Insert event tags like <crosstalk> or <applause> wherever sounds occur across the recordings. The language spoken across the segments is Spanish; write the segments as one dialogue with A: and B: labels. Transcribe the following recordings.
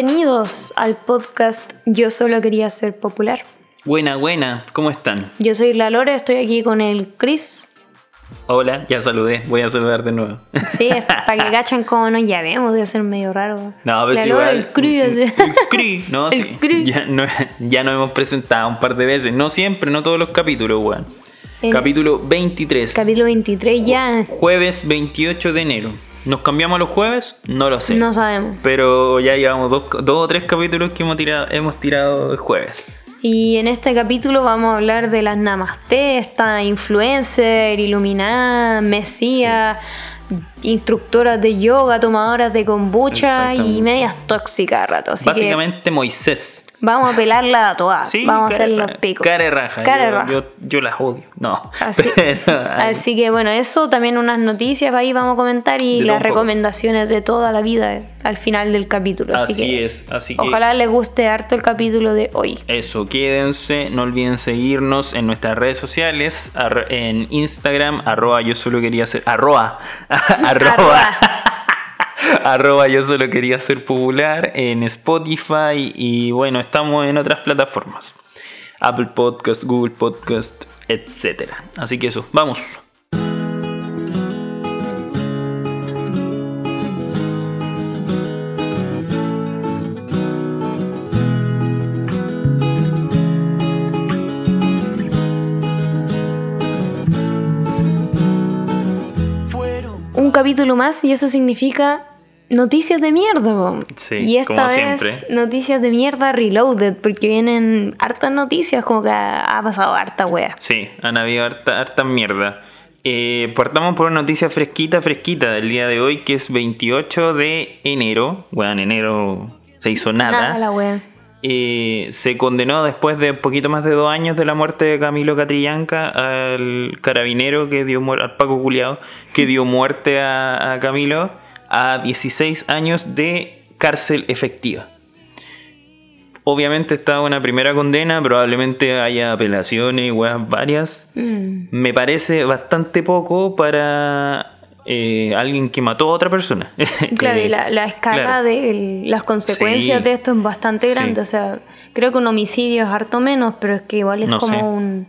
A: Bienvenidos al podcast Yo solo quería ser popular.
B: Buena, buena, ¿cómo están?
A: Yo soy la Lore, estoy aquí con el Chris.
B: Hola, ya saludé, voy a saludar de nuevo.
A: Sí, <laughs> para que cachan cómo nos llamemos, debe ser medio raro.
B: No, pero
A: la
B: sí,
A: Lore,
B: igual-
A: el Chris.
B: El Cris, no, <laughs>
A: El
B: sí.
A: Cris.
B: Ya, no, ya nos hemos presentado un par de veces, no siempre, no todos los capítulos, weón.
A: El-
B: Capítulo 23.
A: Capítulo 23 ya.
B: Jueves 28 de enero. ¿Nos cambiamos los jueves? No lo sé.
A: No sabemos.
B: Pero ya llevamos dos, dos o tres capítulos que hemos tirado, hemos tirado el jueves.
A: Y en este capítulo vamos a hablar de las namaste, esta influencer, iluminada, mesía, instructoras de yoga, tomadoras de kombucha y medias tóxicas a rato. Así que
B: Básicamente Moisés.
A: Vamos a pelarla a todas.
B: Sí,
A: vamos a hacer los picos.
B: Cara de raja.
A: Cara de
B: yo,
A: raja.
B: Yo, yo las odio. No.
A: Así, <laughs>
B: Pero,
A: así que bueno, eso también unas noticias ahí vamos a comentar y
B: De
A: las recomendaciones de toda la vida eh, al final del capítulo. Así,
B: Así
A: que
B: es, así que
A: ojalá les guste harto el capítulo de hoy.
B: eso, quédense, no olviden seguirnos en nuestras redes sociales, en Instagram, arroba yo solo quería ser, <laughs> arroba, arroba, arroba <laughs> <laughs> yo solo quería ser popular, en Spotify y bueno, estamos en otras plataformas, Apple Podcast, Google Podcast, etc. Así que eso, vamos.
A: Un capítulo más y eso significa noticias de mierda. po.
B: Sí,
A: y esta
B: como
A: vez
B: siempre.
A: noticias de mierda reloaded porque vienen hartas noticias como que ha, ha pasado harta wea.
B: Sí, han habido harta, harta mierda. Eh, partamos por una noticia fresquita, fresquita del día de hoy, que es 28 de enero. Bueno, en enero se hizo nada.
A: Nada la wea.
B: Eh, se condenó después de poquito más de dos años de la muerte de Camilo Catrillanca al carabinero que dio muerte, al Paco Culiao, que dio muerte a, a Camilo a 16 años de cárcel efectiva. Obviamente está una primera condena, probablemente haya apelaciones y weas varias.
A: Mm.
B: Me parece bastante poco para eh, alguien que mató a otra persona. <laughs>
A: Claro, y la, la escala
B: claro.
A: de el- las consecuencias
B: Sí.
A: de esto es bastante
B: Sí.
A: grande. O sea, creo que un homicidio es harto menos, pero es que igual es
B: No
A: como
B: sé.
A: un.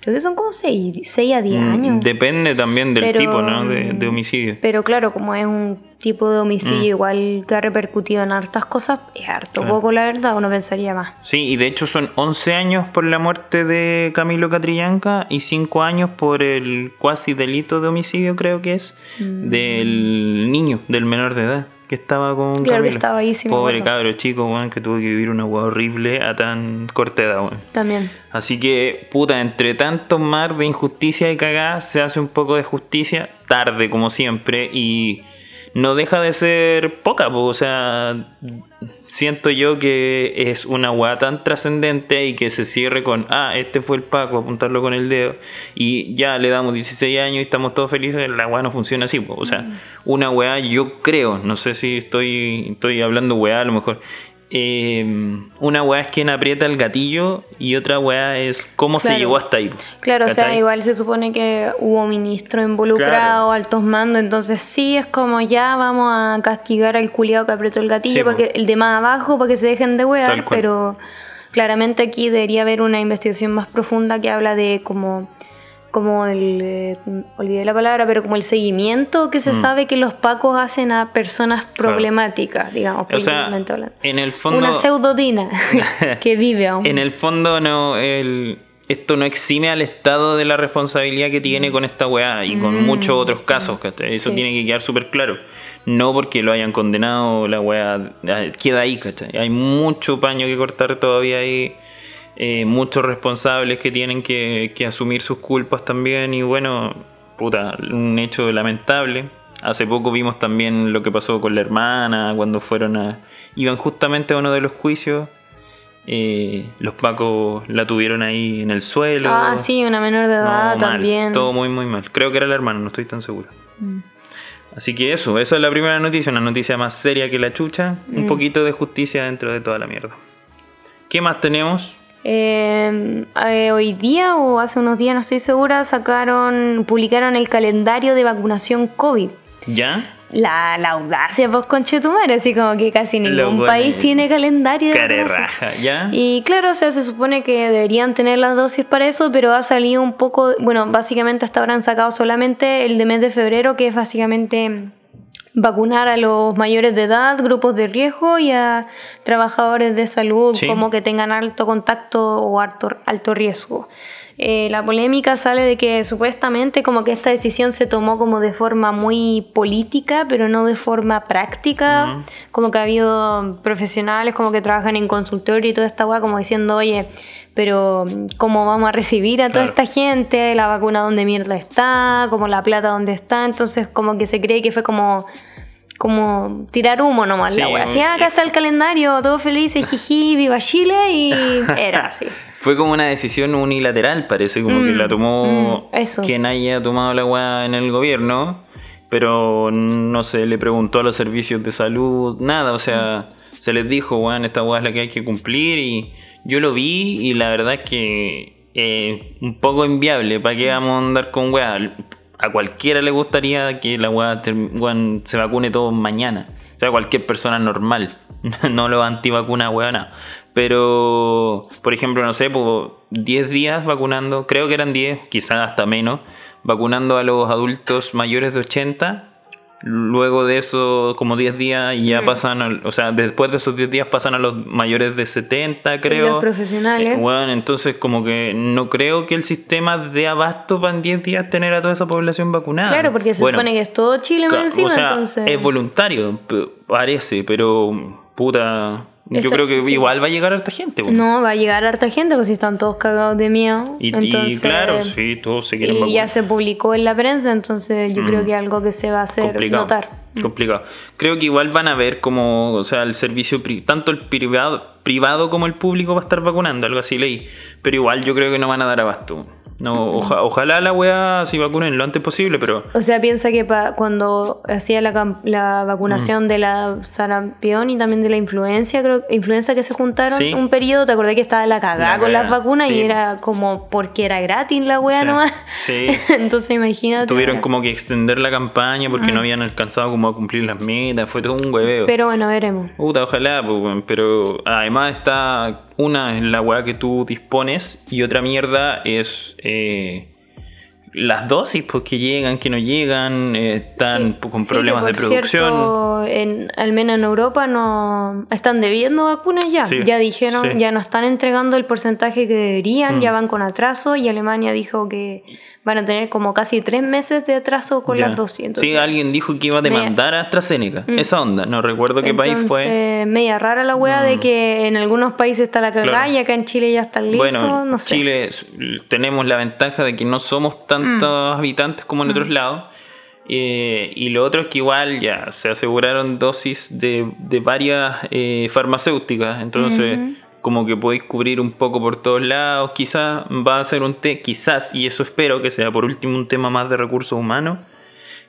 A: Creo que son como 6 a 10
B: Mm,
A: años.
B: Depende también del
A: Pero,
B: tipo, ¿no? De, de
A: mm,
B: homicidio.
A: Pero claro, como es un tipo de homicidio
B: Mm.
A: igual que ha repercutido en hartas cosas, es harto
B: Claro.
A: poco, la verdad, uno pensaría más.
B: Sí, y de hecho son 11 años por la muerte de Camilo Catrillanca y 5 años por el cuasi delito de homicidio, creo que es,
A: Mm.
B: del niño, del menor de edad, que estaba con
A: Claro, que
B: Camilo.
A: estaba ahí, sí
B: Pobre cabro chico, weón, que tuvo que vivir una weá horrible a tan corta edad, weón.
A: También.
B: Así que, puta, entre tanto mar de injusticia y cagada, se hace un poco de justicia, tarde como siempre, y no deja de ser poca, po, o sea, siento yo que es una weá tan trascendente y que se cierre con, ah, este fue el Paco, apuntarlo con el dedo, y ya le damos 16 años y estamos todos felices, la weá no funciona así, po. o sea, una weá yo creo, no sé si estoy, estoy hablando weá a lo mejor, eh, una weá es quien aprieta el gatillo y otra weá es cómo se llegó hasta ahí.
A: Claro, o sea, igual se supone que hubo ministro involucrado,
B: Claro.
A: altos mandos, entonces sí es como ya vamos a castigar al culiado que apretó el gatillo,
B: Sí,
A: para que, el de más abajo para que se dejen de wear, pero claramente aquí debería haber una investigación más profunda que habla de como como el eh, olvidé la palabra, pero como el seguimiento que se
B: Mm.
A: sabe que los pacos hacen a personas problemáticas, digamos,
B: O sea,
A: hablando.
B: en el fondo...
A: Una pseudodina <laughs> que vive aún.
B: En el fondo no, el, esto no exime al Estado de la responsabilidad que tiene con esta weá y con
A: Mm.
B: muchos otros casos, ¿cachai? Eso
A: Sí.
B: tiene que quedar súper claro. No porque lo hayan condenado, la weá queda ahí, ¿cachai? Hay mucho paño que cortar todavía ahí, eh, muchos responsables que tienen que, que asumir sus culpas también y bueno, puta, un hecho lamentable. Hace poco vimos también lo que pasó con la hermana cuando fueron a... Iban justamente a uno de los juicios eh, los pacos la tuvieron ahí en el suelo.
A: Ah, sí, una menor de
B: No,
A: edad
B: mal,
A: también.
B: Todo muy, muy mal. Creo que era la hermana, no estoy tan seguro.
A: Mm.
B: Así que eso, esa es la primera noticia, una noticia más seria que la chucha. Un
A: Mm.
B: poquito de justicia dentro de toda la mierda. ¿Qué más tenemos?
A: Eh, eh, hoy día o hace unos días, no estoy segura, sacaron, publicaron el calendario de vacunación COVID.
B: ¿Ya?
A: La, la audacia, pues, conchetumare, así como que casi ningún país tiene calendario. de vacunación.
B: ¿ya?
A: Y claro, o sea, se supone que deberían tener las dosis para eso, pero ha salido un poco, bueno, básicamente hasta ahora han sacado solamente el de mes de febrero, que es básicamente vacunar a los mayores de edad, grupos de riesgo y a trabajadores de salud
B: Sí.
A: como que tengan alto contacto o alto, alto riesgo. Eh, la polémica sale de que supuestamente como que esta decisión se tomó como de forma muy política, pero no de forma práctica, como que ha habido profesionales como que trabajan en consultorio y toda esta weá como diciendo, oye, pero ¿cómo vamos a recibir a toda
B: Claro.
A: esta gente? ¿La vacuna dónde mierda está? ¿Como la plata dónde está? Entonces como que se cree que fue como como tirar humo nomás
B: Sí,
A: la wea. Así, "Ah, acá está el calendario, todo feliz, jiji, viva Chile y <laughs> era así.
B: Fue como una decisión unilateral, parece, como que
A: Mm,
B: la tomó
A: mm, eso.
B: quien haya tomado la weá en el gobierno, pero no se le preguntó a los servicios de salud, nada, o sea, se les dijo, weón, esta weá es la que hay que cumplir y yo lo vi y la verdad es que eh, un poco inviable, ¿para qué vamos a andar con weá? A cualquiera le gustaría que la weá, se vacune todo mañana. O sea, cualquier persona normal. <laughs> no los antivacunas, weón. Pero, por ejemplo, no sé, pues 10 días vacunando, creo que eran 10, quizás hasta menos, vacunando a los adultos mayores de 80. Luego de eso, como 10 días, y ya
A: Mm.
B: pasan, al- o sea, después de esos 10 días pasan a los mayores de 70,
A: Y
B: creo.
A: los profesionales.
B: Eh, Bueno, entonces como que no creo que el sistema dé abasto para en 10 días tener a toda esa población vacunada.
A: Claro, porque se
B: Bueno,
A: supone que es todo Chile encima,
B: o sea,
A: entonces.
B: es voluntario, parece, pero puta, yo creo que
A: sí.
B: igual va a llegar a esta gente. bueno.
A: No, va a llegar harta gente, pues si están todos cagados de miedo.
B: Y, claro, sí, todos se quieren
A: Y
B: vacunar.
A: ya se publicó en la prensa, entonces yo
B: Mm.
A: creo que es algo que se va a hacer
B: complicado.
A: notar.
B: Complicado. Creo que igual van a ver como, o sea, el servicio, tanto el privado, privado como el público va a estar vacunando, algo así leí. Pero igual yo creo que no van a dar abasto. No, oja- ojalá la weá se vacunen lo antes posible, pero
A: O sea, piensa que pa- cuando hacía la, la vacunación de la sarampión y también de la influencia, creo influenza que se juntaron
B: Sí.
A: un periodo, ¿te acordás que estaba la cagada
B: La
A: con las vacunas
B: sí.
A: y era como porque era gratis la wea
B: Sí,
A: nomás?
B: sí. <laughs>
A: Entonces imagínate.
B: tuvieron como que extender la campaña porque no habían alcanzado como a cumplir las metas, fue todo un hueveo.
A: Pero bueno, veremos.
B: Puta, ojalá, pues, pero además está una es la weá que tú dispones y otra mierda es eh, las dosis, pues que llegan, que no llegan, eh, están
A: Que-
B: con
A: sí,
B: problemas de producción.
A: cierto, en, al menos en Europa no están debiendo vacunas ya.
B: Sí,
A: ya dijeron,
B: sí.
A: ya no están entregando el porcentaje que deberían,
B: Mm.
A: ya van con atraso y Alemania dijo que van a tener como casi tres meses de atraso con
B: Ya.
A: las dosis. entonces-
B: sí, alguien dijo que iba a demandar a AstraZeneca,
A: Mm.
B: esa onda, no recuerdo qué país fue.
A: Entonces, media rara la wea de
B: Mm.
A: que en algunos países está la cagada
B: Claro.
A: y acá en Chile ya están listos,
B: Bueno,
A: no sé.
B: Chile tenemos la ventaja de que no somos tantos habitantes como en otros lados. Eh, y lo otro es que igual ya se aseguraron dosis de, de varias eh, farmacéuticas. Entonces,
A: Ujú.
B: Como que podéis cubrir un poco por todos lados. Quizás va a ser un té, quizás, y eso espero que sea por último un tema más de recursos humanos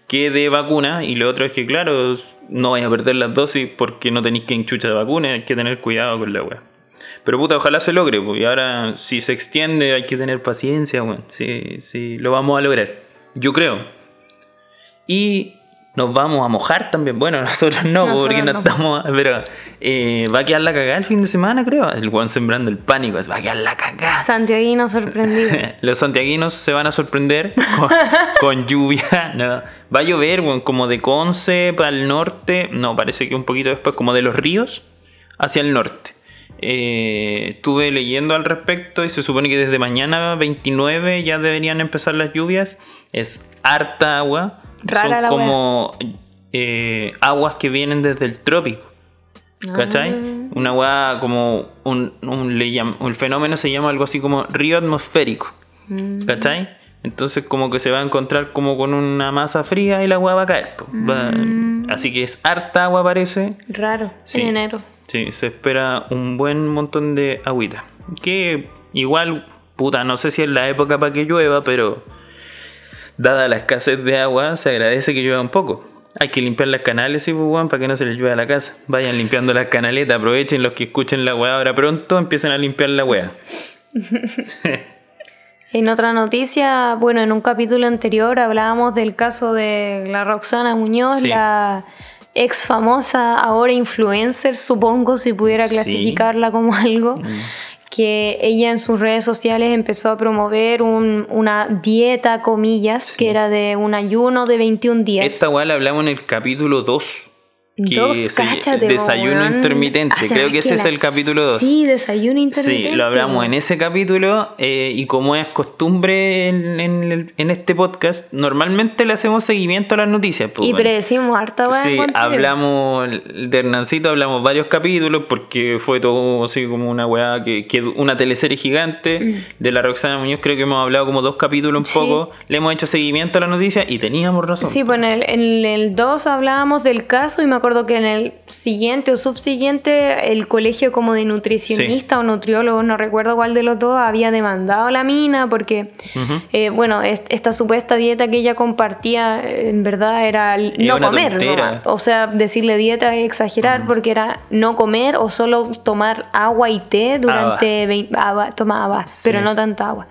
B: que de vacuna. Y lo otro es que, claro, no vais a perder las dosis porque no tenéis que enchucha de vacuna. Hay que tener cuidado con la wea. Pero puta, ojalá se logre, pues, y ahora si se extiende hay que tener paciencia, bueno, sí, sí, lo vamos a lograr. Yo creo. Y nos vamos a mojar también. Bueno, <laughs> nosotros no,
A: Nosotros
B: porque no,
A: no.
B: estamos. Pero eh, va a quedar la cagada el fin de semana, creo. El Juan sembrando el pánico, es, va a quedar la cagada.
A: Santiaguino sorprendido. <laughs>
B: Los santiaguinos se van a sorprender con, <laughs> con lluvia. No, va a llover, bueno, como de Conce para el norte. No, parece que un poquito después, como de los ríos hacia el norte. Eh, estuve leyendo al respecto y se supone que desde mañana 29 ya deberían empezar las lluvias. Es harta agua.
A: Rara
B: Son
A: la
B: como eh, aguas que vienen desde el trópico. ¿Cachai?
A: Ah.
B: Una weá como un, un, le fenómeno se llama algo así como río atmosférico.
A: Mm.
B: ¿Cachai? Entonces como que se va a encontrar como con una masa fría y la agua va a caer. Va-
A: Mm.
B: Así que es harta agua parece.
A: Raro,
B: Sí.
A: en enero.
B: Sí, se espera un buen montón de agüita. Que igual, puta, no sé si es la época para que llueva, pero dada la escasez de agua, se agradece que llueva un poco. Hay que limpiar las canales, sí, pues, para que no se les llueva a la casa. Vayan limpiando las canaletas, aprovechen los que escuchen la weá ahora pronto, empiecen a limpiar la weá. <laughs>
A: En otra noticia, bueno, en un capítulo anterior hablábamos del caso de la Roxana Muñoz,
B: Sí.
A: la ex famosa, ahora influencer, supongo, si pudiera
B: Sí.
A: clasificarla como algo,
B: Mm.
A: Que ella en sus redes sociales empezó a promover un- una dieta, comillas,
B: Sí.
A: que era de un ayuno de 21 días.
B: Esta weá la hablamos en el capítulo 2. Que
A: Dos, cáchate,
B: desayuno intermitente.
A: Ah,
B: Creo que ese
A: ¿sabes
B: es el capítulo 2.
A: Sí, desayuno intermitente.
B: Sí, lo hablamos en ese capítulo eh, y como es costumbre en, en este podcast, normalmente le hacemos seguimiento a las noticias. pues,
A: Y
B: bueno.
A: predecimos harta
B: Sí, hablamos de Hernancito, hablamos varios capítulos porque fue todo así como una weá que, que una teleserie gigante de la Roxana Muñoz, creo que hemos hablado como dos capítulos un
A: Mm. Sí.
B: poco, le hemos hecho seguimiento a la noticia y teníamos razón.
A: Sí, pues en el, en el 2 hablábamos del caso y me acuerdo que en el siguiente o subsiguiente el colegio como de nutricionista o nutriólogo, no recuerdo cuál de los dos, había demandado a la mina porque,
B: Ujú.
A: eh, bueno, es- esta supuesta dieta que ella compartía eh, en verdad era
B: Era
A: no comer. nomás. O sea, decirle dieta es exagerar porque era no comer o solo tomar agua y té durante... vein- agua, tomaba, pero no tanta agua.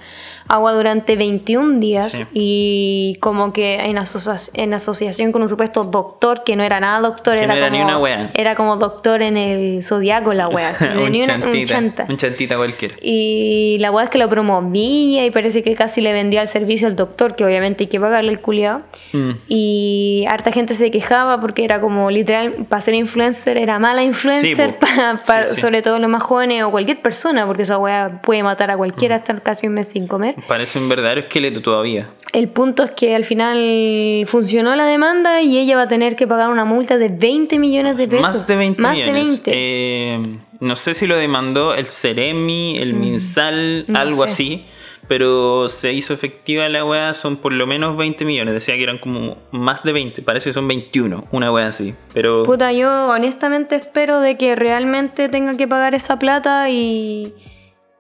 A: Agua durante 21 días
B: Sí.
A: y como que en, asocia- en asociación con un supuesto doctor que no era nada doctor,
B: Que
A: era,
B: no era
A: como,
B: ni una wea.
A: era como doctor en el zodiaco la wea, así, <laughs>
B: un,
A: tenía una- un
B: chantita,
A: chanta.
B: un chantita cualquiera.
A: Y la wea es que lo promovía y parece que casi le vendía el servicio al doctor, que obviamente hay que pagarle el culiado.
B: Mm.
A: Y harta gente se quejaba porque era como literal, para ser influencer era mala influencer,
B: Sí, po.
A: pa- pa-
B: Sí, sí.
A: sobre todo los más jóvenes o cualquier persona, porque esa wea puede matar a cualquiera estar casi un mes sin comer.
B: Parece un verdadero esqueleto todavía.
A: El punto es que al final funcionó la demanda y ella va a tener que pagar una multa de 20 millones de pesos.
B: Más de 20
A: Más
B: millones.
A: de 20.
B: Eh, no sé si lo demandó el Ceremi, el Minsal,
A: Mm, no
B: algo
A: sé.
B: así. Pero se hizo efectiva la weá, son por lo menos 20 millones. Decía que eran como más de 20, parece que son 21, una weá así. Pero
A: Puta, yo honestamente espero de que realmente tenga que pagar esa plata y,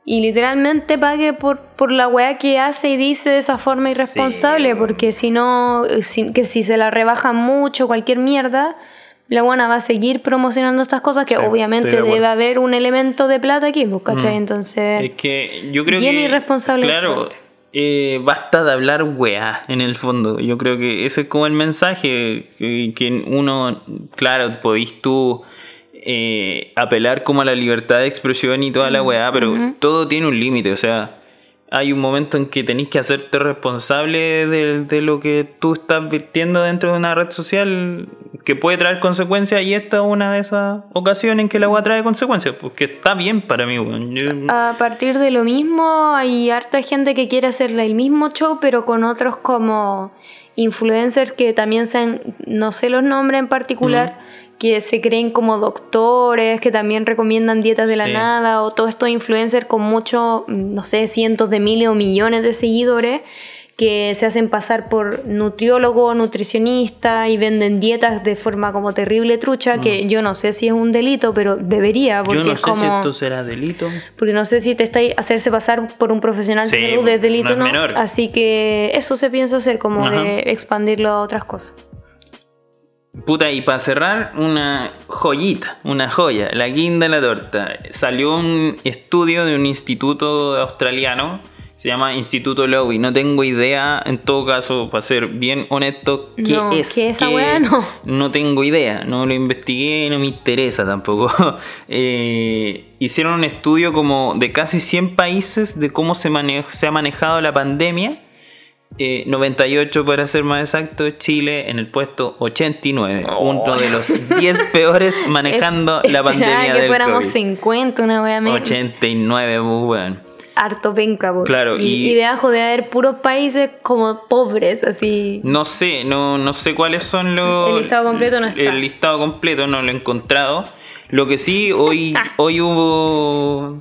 A: y literalmente pague por, por la weá que hace y dice de esa forma
B: Sí.
A: irresponsable, porque si no, si- que si se la rebajan mucho, cualquier mierda, la buena va a seguir promocionando estas cosas que
B: Sí,
A: obviamente
B: de
A: debe haber un elemento de plata aquí, pues, ¿cachai?
B: Mm.
A: Entonces...
B: es que yo creo
A: Bien
B: que.
A: irresponsable
B: Claro, eh, basta de hablar weá en el fondo. Yo creo que ese es como el mensaje. Que, que uno, claro, podís tú. Eh, apelar como a la libertad de expresión y toda la weá, pero todo tiene un límite, o sea, hay un momento en que tenés que hacerte responsable de, de lo que tú estás virtiendo dentro de una red social que puede traer consecuencias y esta es una de esas ocasiones en que la weá trae consecuencias, porque está bien para mí,
A: A partir de lo mismo, hay harta gente que quiere hacerle el mismo show, pero con otros como influencers que también sean, no sé los nombres en particular, que se creen como doctores, que también recomiendan dietas de la nada, o todos estos influencers con muchos, no sé, cientos de miles o millones de seguidores que se hacen pasar por nutriólogo, nutricionista y venden dietas de forma como terrible trucha, que yo no sé si es un delito, pero debería, porque
B: Mm. Yo no
A: es
B: sé
A: como...
B: si esto será delito.
A: Porque no sé si te está hacerse pasar por un profesional
B: Sí,
A: de salud es delito
B: no
A: o no.
B: es menor.
A: Así que eso se piensa hacer, como
B: Ajá.
A: de expandirlo a otras cosas.
B: Puta, y para cerrar, una joyita, una joya, la guinda de la torta. Salió un estudio de un instituto australiano, se llama Instituto Lowy. No tengo idea, en todo caso, para ser bien honesto, qué
A: No,
B: es.
A: ¿qué es esa weá? <laughs> No.
B: no tengo idea, no lo investigué, no me interesa tampoco. <laughs> Eh, hicieron un estudio como de casi 100 países de cómo se, mane- se ha manejado la pandemia. Eh, 98 para ser más exacto, Chile en el puesto 89, uno de los 10 <laughs> peores manejando
A: Es-
B: la pandemia
A: que
B: del
A: fuéramos
B: COVID.
A: 50, una wea menos.
B: 89, pues, weón.
A: Harto penca.
B: Claro,
A: y,
B: y-
A: y debajo de haber puros países como pobres, así.
B: No sé, no, no sé cuáles son los.
A: El listado completo no está.
B: El listado completo no lo he encontrado. Lo que sí, hoy, <laughs> hoy hubo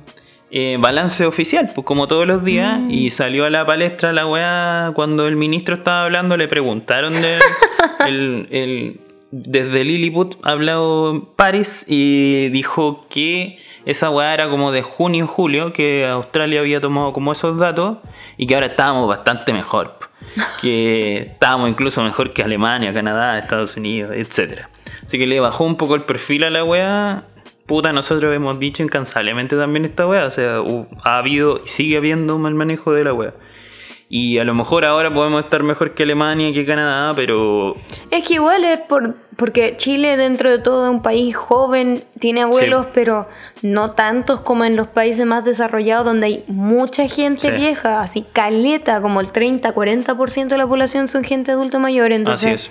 B: eh, balance oficial, pues como todos los días,
A: Mm.
B: y salió a la palestra la weá cuando el ministro estaba hablando, le preguntaron de <laughs> el, el- desde Lilliput ha hablado Paris y dijo que esa weá era como de junio julio, que Australia había tomado como esos datos y que ahora estábamos bastante mejor. po. <laughs> Que estábamos incluso mejor que Alemania, Canadá, Estados Unidos, etcétera. Así que le bajó un poco el perfil a la weá. Puta, nosotros hemos dicho incansablemente también esta weá. O sea, ha habido y sigue habiendo un mal manejo de la weá. Y a lo mejor ahora podemos estar mejor que Alemania, que Canadá, pero...
A: Es que igual es por, porque Chile dentro de todo es un país joven, tiene abuelos,
B: Sí.
A: pero no tantos como en los países más desarrollados donde hay mucha gente
B: Sí.
A: vieja, así caleta, como el 30-40% de la población son gente adulto mayor.
B: Así
A: Entonces,
B: es.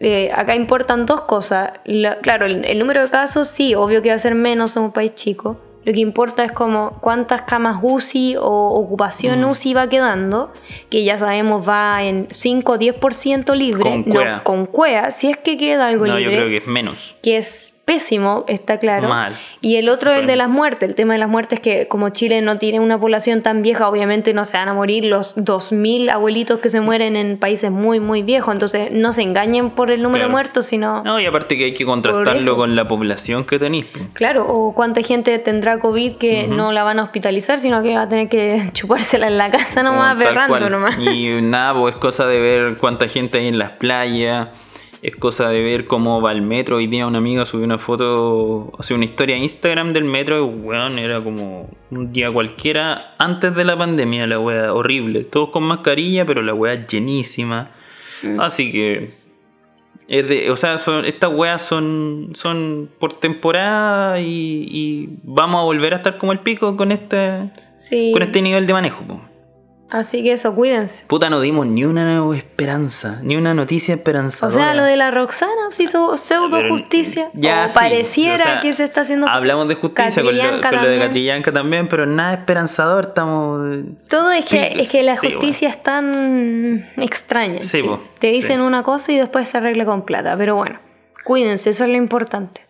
A: Eh, acá importan dos cosas. La- claro, el, el número de casos sí, obvio que va a ser menos, somos un país chico. Lo que importa es como cuántas camas UCI o ocupación
B: Mm.
A: UCI va quedando, que ya sabemos va en 5 o 10% libre,
B: Con
A: no,
B: cuea.
A: con cuea, si es que queda algo
B: No, yo
A: libre,
B: creo que es menos.
A: que es pésimo, está claro.
B: Mal.
A: Y el otro es el de las muertes. El tema de las muertes es que como Chile no tiene una población tan vieja, obviamente no se van a morir los 2.000 abuelitos que se mueren en países muy, muy viejos. Entonces no se engañen por el número
B: Claro.
A: de muertos, sino...
B: No, y aparte que hay que contrastarlo con la población que tenéis.
A: Claro, o cuánta gente tendrá COVID que no la van a hospitalizar, sino que va a tener que <laughs> chupársela en la casa nomás, berrando nomás.
B: Y nada, pues es cosa de ver cuánta gente hay en las playas. Es cosa de ver cómo va el metro. Hoy día una amiga subió una foto, hace una historia en Instagram del metro. Y weón, era como un día cualquiera antes de la pandemia, la wea horrible. Todos con mascarilla, pero la wea llenísima.
A: Mm.
B: Así que. Es de, o sea, son, estas weas son, son por temporada y, y vamos a volver a estar como el pico con este,
A: Sí,
B: con este nivel de manejo. po.
A: Así que eso, cuídense.
B: Puta, no dimos ni una esperanza, ni una noticia
A: O
B: esperanzadora.
A: sea, lo de la Roxana se hizo pseudo justicia.
B: ya
A: o
B: sí,
A: pareciera
B: o sea,
A: que se está haciendo.
B: Hablamos de justicia con lo, con lo de. Catrillanca también, pero nada esperanzador, estamos...
A: Todo es que, es que la
B: sí,
A: justicia es tan extraña.
B: Sí,
A: te dicen
B: sí.
A: una cosa y después se arregla con plata. Pero bueno, cuídense, eso es lo importante.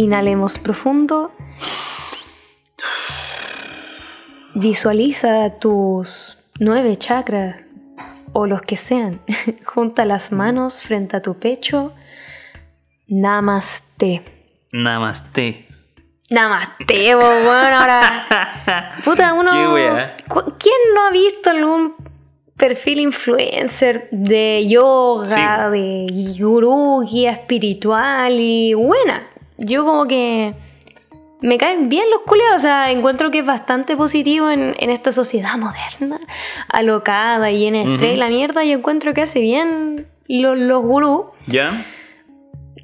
A: Inhalemos profundo. Visualiza tus nueve chakras o los que sean. <laughs> Junta las manos frente a tu pecho. Namaste.
B: Namaste.
A: Namaste, bo, bueno, ahora. <laughs> Puta, uno. ¿Quién no ha visto algún perfil influencer de yoga, de gurú, guía espiritual y buena? Yo como que me caen bien los culiados, o sea, encuentro que es bastante positivo en, en esta sociedad <laughs> moderna, alocada y en estrés
B: Ujú.
A: la mierda, yo encuentro que hace bien los, los gurús
B: ¿Ya?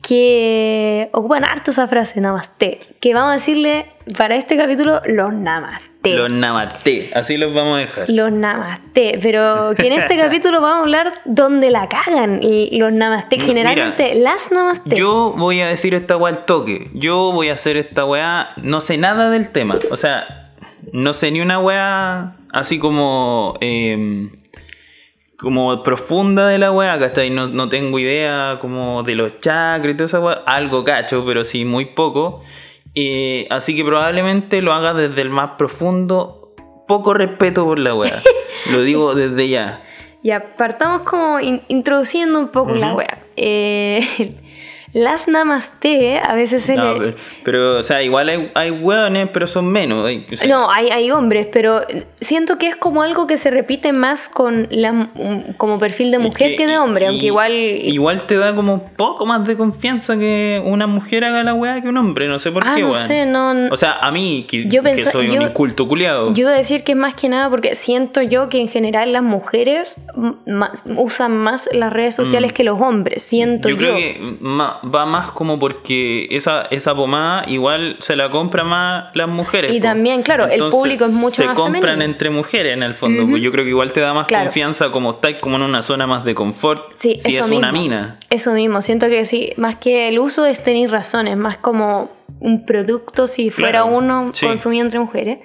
A: Que ocupan harto esa frase, namaste, que vamos a decirle para este capítulo los namaste.
B: Los namaste, así los vamos a dejar.
A: Los namaste, pero que en este <laughs> capítulo vamos a hablar donde la cagan y los namaste,
B: Mira,
A: generalmente las namaste.
B: Yo voy a decir esta weá al toque. Yo voy a hacer esta weá. No sé nada del tema. O sea, no sé ni una weá así como. eh, como profunda de la weá, ¿cachai? No, no tengo idea como de los chakras y toda esa weá. Algo cacho, pero sí muy poco. Eh, así que probablemente lo haga desde el más profundo. Poco respeto por la weá. <laughs> lo digo desde ya.
A: Ya, partamos como in- introduciendo un poco la wea. Eh, las namaste a veces se
B: No,
A: le...
B: pero, pero, o sea, igual hay, hay weones, pero son menos. hay- o sea,
A: No, hay, hay hombres, pero siento que es como algo que se repite más con la, mm, como perfil de
B: Es
A: mujer que, de hombre,
B: y-
A: aunque igual...
B: Igual te da como un poco más de confianza que una mujer haga la weá que un hombre, no sé por
A: ah,
B: qué,
A: no
B: weón.
A: sé, no...
B: O sea, a mí, que,
A: Yo
B: que
A: pensa-
B: soy
A: yo-
B: un inculto culiado.
A: Yo iba a decir que es más que nada porque siento yo que en general las mujeres más- usan más las redes sociales
B: Mm.
A: que los hombres, siento yo.
B: Yo creo que ma- va más como porque esa, esa pomada igual se la compra más las mujeres.
A: Y
B: po.
A: también, claro, el público es mucho
B: se
A: más
B: compran
A: femenino.
B: entre mujeres en el fondo. Pues yo creo que igual te da más
A: Claro.
B: confianza como estáis como en una zona más de confort
A: Sí,
B: si
A: eso
B: es
A: mismo.
B: una mina.
A: Eso mismo, siento que sí, más que el uso es tener razones, más como un producto si fuera
B: Claro,
A: uno
B: sí.
A: consumido entre mujeres.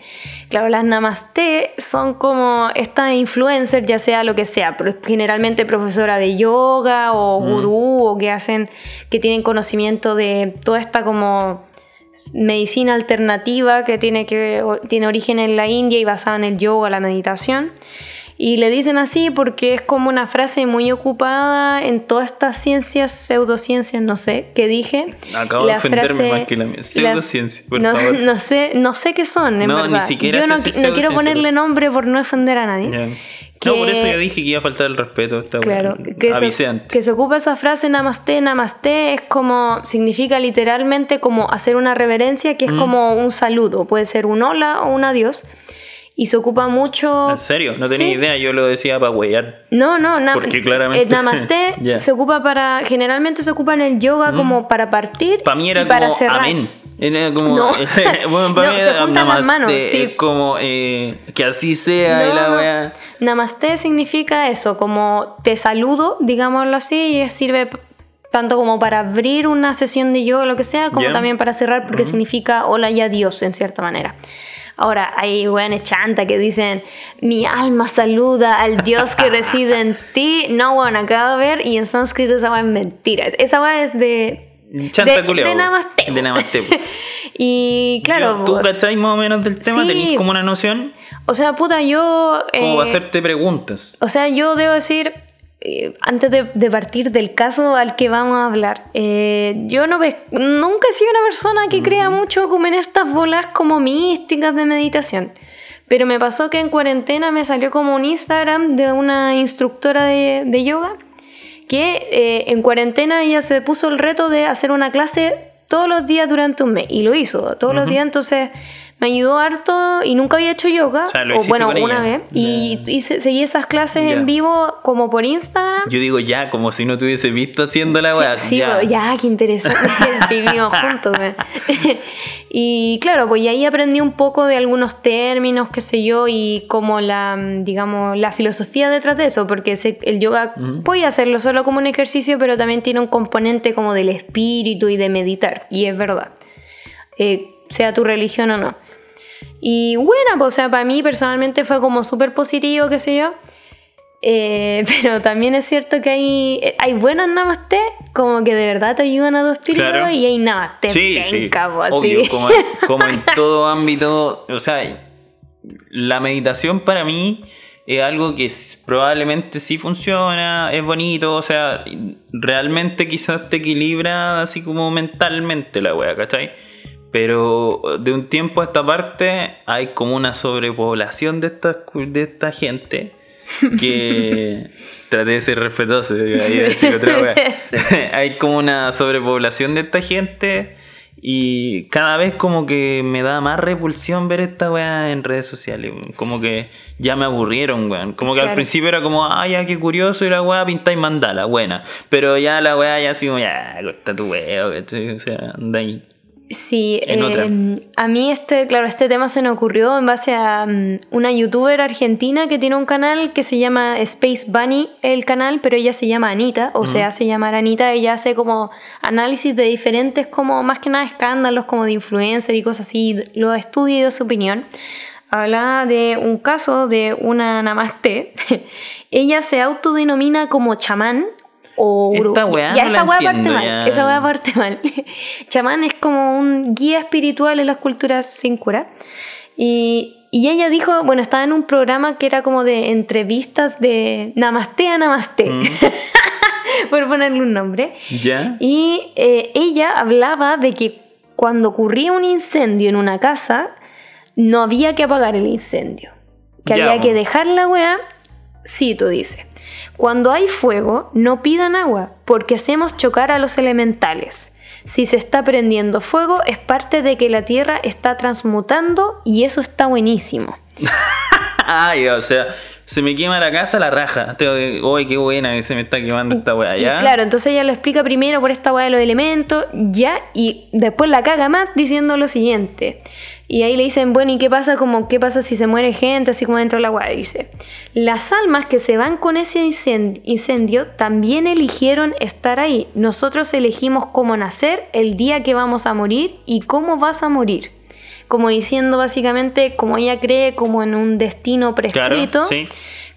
A: Claro, las namaste son como estas influencers, ya sea lo que sea, pero generalmente profesora de yoga o
B: Mm.
A: gurú o que hacen, que tienen conocimiento de toda esta como medicina alternativa que tiene, que, tiene origen en la India y basada en el yoga, la meditación. Y le dicen así porque es como una frase muy ocupada en todas estas ciencias, pseudociencias, no sé, que dije.
B: Acabo de ofenderme más que la mía. Pseudociencia, por
A: no,
B: favor. <laughs>
A: no sé, no sé qué son, en
B: No,
A: verdad.
B: ni siquiera
A: Yo no, no quiero ponerle nombre por no ofender a nadie. Que-
B: No, por eso yo dije que iba a faltar el respeto esta
A: Claro, que
B: Avisé
A: se,
B: antes.
A: que se ocupa esa frase namaste, namaste, es como, significa literalmente como hacer una reverencia, que es
B: Mm.
A: como un saludo, puede ser un hola o un adiós, y se ocupa mucho...
B: ¿En serio? No tenía
A: Sí.
B: idea, yo lo decía para huear.
A: No, no, na-
B: Porque claramente-
A: el namaste <laughs>
B: Ya.
A: se ocupa para, generalmente se ocupa en el yoga como para partir
B: Para mí era
A: y para
B: como
A: cerrar.
B: amén. Era como.
A: No. <laughs>
B: bueno, para
A: No,
B: mí era
A: las
B: namaste,
A: manos, sí.
B: Es como eh, que así sea y la weá.
A: Namaste significa eso, como te saludo, digámoslo así, y sirve tanto como para abrir una sesión de yoga o lo que sea, como
B: Ya.
A: también para cerrar, porque significa hola y adiós en cierta manera. Ahora, hay weones chanta que dicen, mi alma saluda al Dios que reside en <laughs> ti. No, bueno, acabo de ver, y en sánscrito esa weá es mentira. Esa weá es de...
B: Chanta
A: de, de namaste.
B: De namaste, <laughs>
A: y claro,
B: Yo- ¿Tú
A: pues,
B: cacháis más o menos del tema?
A: Sí.
B: ¿Tenéis como una noción?
A: o sea, puta, yo...
B: Como
A: eh,
B: hacerte preguntas.
A: O sea, yo debo decir, eh, antes de, de partir del caso al que vamos a hablar, eh, yo no nunca he sido una persona que crea mucho como en estas bolas como místicas de meditación. Pero me pasó que en cuarentena me salió como un Instagram de una instructora de, de yoga que eh, en cuarentena ella se puso el reto de hacer una clase todos los días durante un mes y lo hizo todos los días entonces me ayudó harto y nunca había hecho yoga
B: O sea, lo
A: o
B: hiciste
A: bueno
B: con
A: una
B: ella.
A: vez y hice- seguí esas clases en vivo como por Instagram
B: Yo digo ya, como si no te hubiese visto haciendo la weá.
A: Sí,
B: ya.
A: ya, qué interesante. <laughs> Vivimos juntos. <laughs> y claro, pues y ahí aprendí un poco de algunos términos, qué sé yo, y como la, digamos, la filosofía detrás de eso, porque el yoga puede hacerlo solo como un ejercicio, pero también tiene un componente como del espíritu y de meditar, y es verdad. Eh, sea tu religión o no. Y bueno, pues, o sea, para mí personalmente fue como súper positivo, qué sé yo. Eh, <laughs> pero también es cierto que hay, hay buenos namaste, como que de verdad te ayudan a tu espíritu,
B: Claro.
A: y hay namaste
B: Sí, sí.
A: penca, pues, así.
B: Obvio, como, <laughs> como en todo ámbito. O sea, la meditación para mí es algo que s- probablemente sí funciona, es bonito, o sea, realmente quizás te equilibra así como mentalmente la wea, ¿cachai? Pero de un tiempo a esta parte hay como una sobrepoblación de esta, de esta gente que <laughs> traté de ser respetuoso decir otra wea. <laughs> hay como una sobrepoblación de esta gente y cada vez como que me da más repulsión ver esta weá en redes sociales. Como que ya me aburrieron, weón. Como que al principio era como, ah, ya qué curioso y la weá pintáis mandala, buena. Pero ya la weá ya así como, ya, corta tu weá. O sea, anda ahí.
A: Sí, eh, a mí este, claro, este tema se me ocurrió en base a mm, una youtuber argentina que tiene un canal que se llama Space Bunny, el canal, pero ella se llama Anita, o se hace llamar Anita, ella hace como análisis de diferentes, como más que nada escándalos, como de influencer y cosas así, lo estudia y da su opinión. Habla de un caso de una namaste. <laughs> ella se autodenomina como chamán o
B: Esta weá
A: Ya
B: no
A: esa weá parte mal.
B: ya.
A: Esa weá parte mal. <laughs> Chamán es como un guía espiritual en las culturas sin cura. Y, y ella dijo, bueno, estaba en un programa que era como de entrevistas de Namaste a Namaste,
B: Mm. <laughs>
A: por ponerle un nombre.
B: ¿Ya?
A: Y eh, ella hablaba de que cuando ocurría un incendio en una casa, no había que apagar el incendio. Que
B: Ya,
A: había que dejar la weá, cito dice. Cuando hay fuego, no pidan agua, porque hacemos chocar a los elementales. Si se está prendiendo fuego, es parte de que la tierra está transmutando y eso está buenísimo. <laughs>
B: Ay, o sea, se me quema la casa, la raja. Uy, qué buena que se me está quemando esta weá,
A: Y
B: ¿ya?
A: claro, entonces ella lo explica primero por esta weá de los elementos, ya, y después la caga más diciendo lo siguiente. Y ahí le dicen, bueno, ¿y qué pasa? Como, ¿qué pasa si se muere gente? Así como dentro de la weá. Dice, las almas que se van con ese incen- incendio también eligieron estar ahí. Nosotros elegimos cómo nacer, el día que vamos a morir y cómo vas a morir. Como diciendo básicamente, como ella cree, como en un destino prescrito
B: Claro, sí.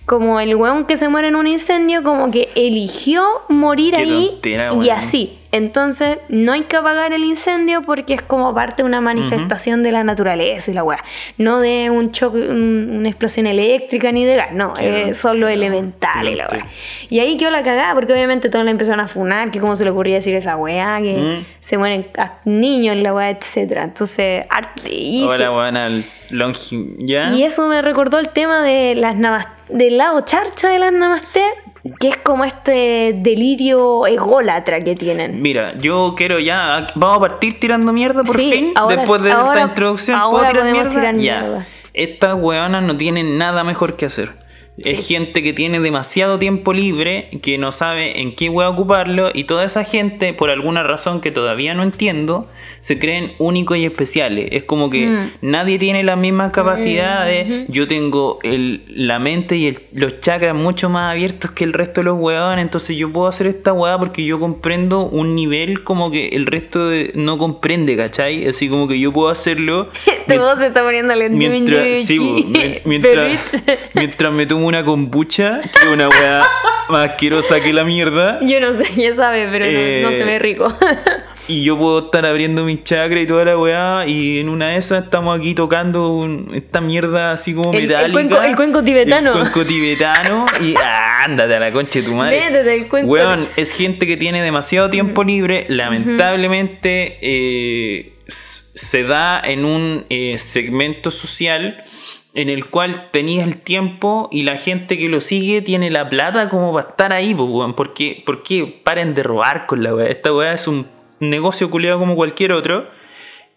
A: como el weón que se muere en un incendio, como que eligió morir
B: Qué
A: ahí y así. Entonces, no hay que apagar el incendio porque es como parte de una manifestación de la naturaleza y la weá. No de un choque, un- una explosión eléctrica ni de gas, no, eh, son los elementales y la weá. Y ahí quedó la cagada porque obviamente todos la empezaron a funar, que cómo se le ocurría decir esa weá, que
B: Mm.
A: se mueren niños en la weá, etcétera. Entonces, art- y,
B: Hola, buena, longi... ¿Ya?
A: y eso me recordó el tema de las namas- del lado charcha de las namaste, que es como este delirio ególatra que tienen.
B: Mira, yo quiero ya. Vamos a partir tirando mierda por
A: Sí,
B: fin.
A: ahora-
B: después de
A: ahora-
B: esta introducción. ¿Puedo
A: ahora
B: tirar
A: podemos
B: mierda?
A: tirar
B: ya.
A: mierda.
B: Estas weonas no tienen nada mejor que hacer. Es gente que tiene demasiado tiempo libre, que no sabe en qué wea ocuparlo, y toda esa gente, por alguna razón que todavía no entiendo, se creen únicos y especiales. Es como que
A: Mm.
B: nadie tiene las mismas capacidades. Yo tengo el, la mente y el- los chakras mucho más abiertos que el resto de los weones, entonces yo puedo hacer esta weá porque yo comprendo un nivel como que el resto de- no comprende, ¿cachai? Así como que yo puedo hacerlo. <laughs>
A: Este voz se está poniendo lento.
B: Mientras, sí, <laughs> mientras, mientras me tomo una kombucha, que es una weá <laughs> más asquerosa que la mierda,
A: Yo no sé, ya sabes, pero no, no se
B: Eh,
A: ve rico. <laughs>
B: y yo puedo estar abriendo mis chakras y toda la weá, y en una de esas estamos aquí tocando un- esta mierda así como
A: El- el
B: metálica.
A: cuenco- el cuenco tibetano.
B: El cuenco tibetano, y ah, <laughs> ándate a la concha de tu madre.
A: Vete del cuenco.
B: Weón, es gente que tiene demasiado tiempo libre, lamentablemente eh, se da en un eh, segmento social en el cual tenías el tiempo y la gente que lo sigue tiene la plata como para estar ahí, weón. ¿Por paren de robar con la weá? Esta weá es un negocio culiado como cualquier otro.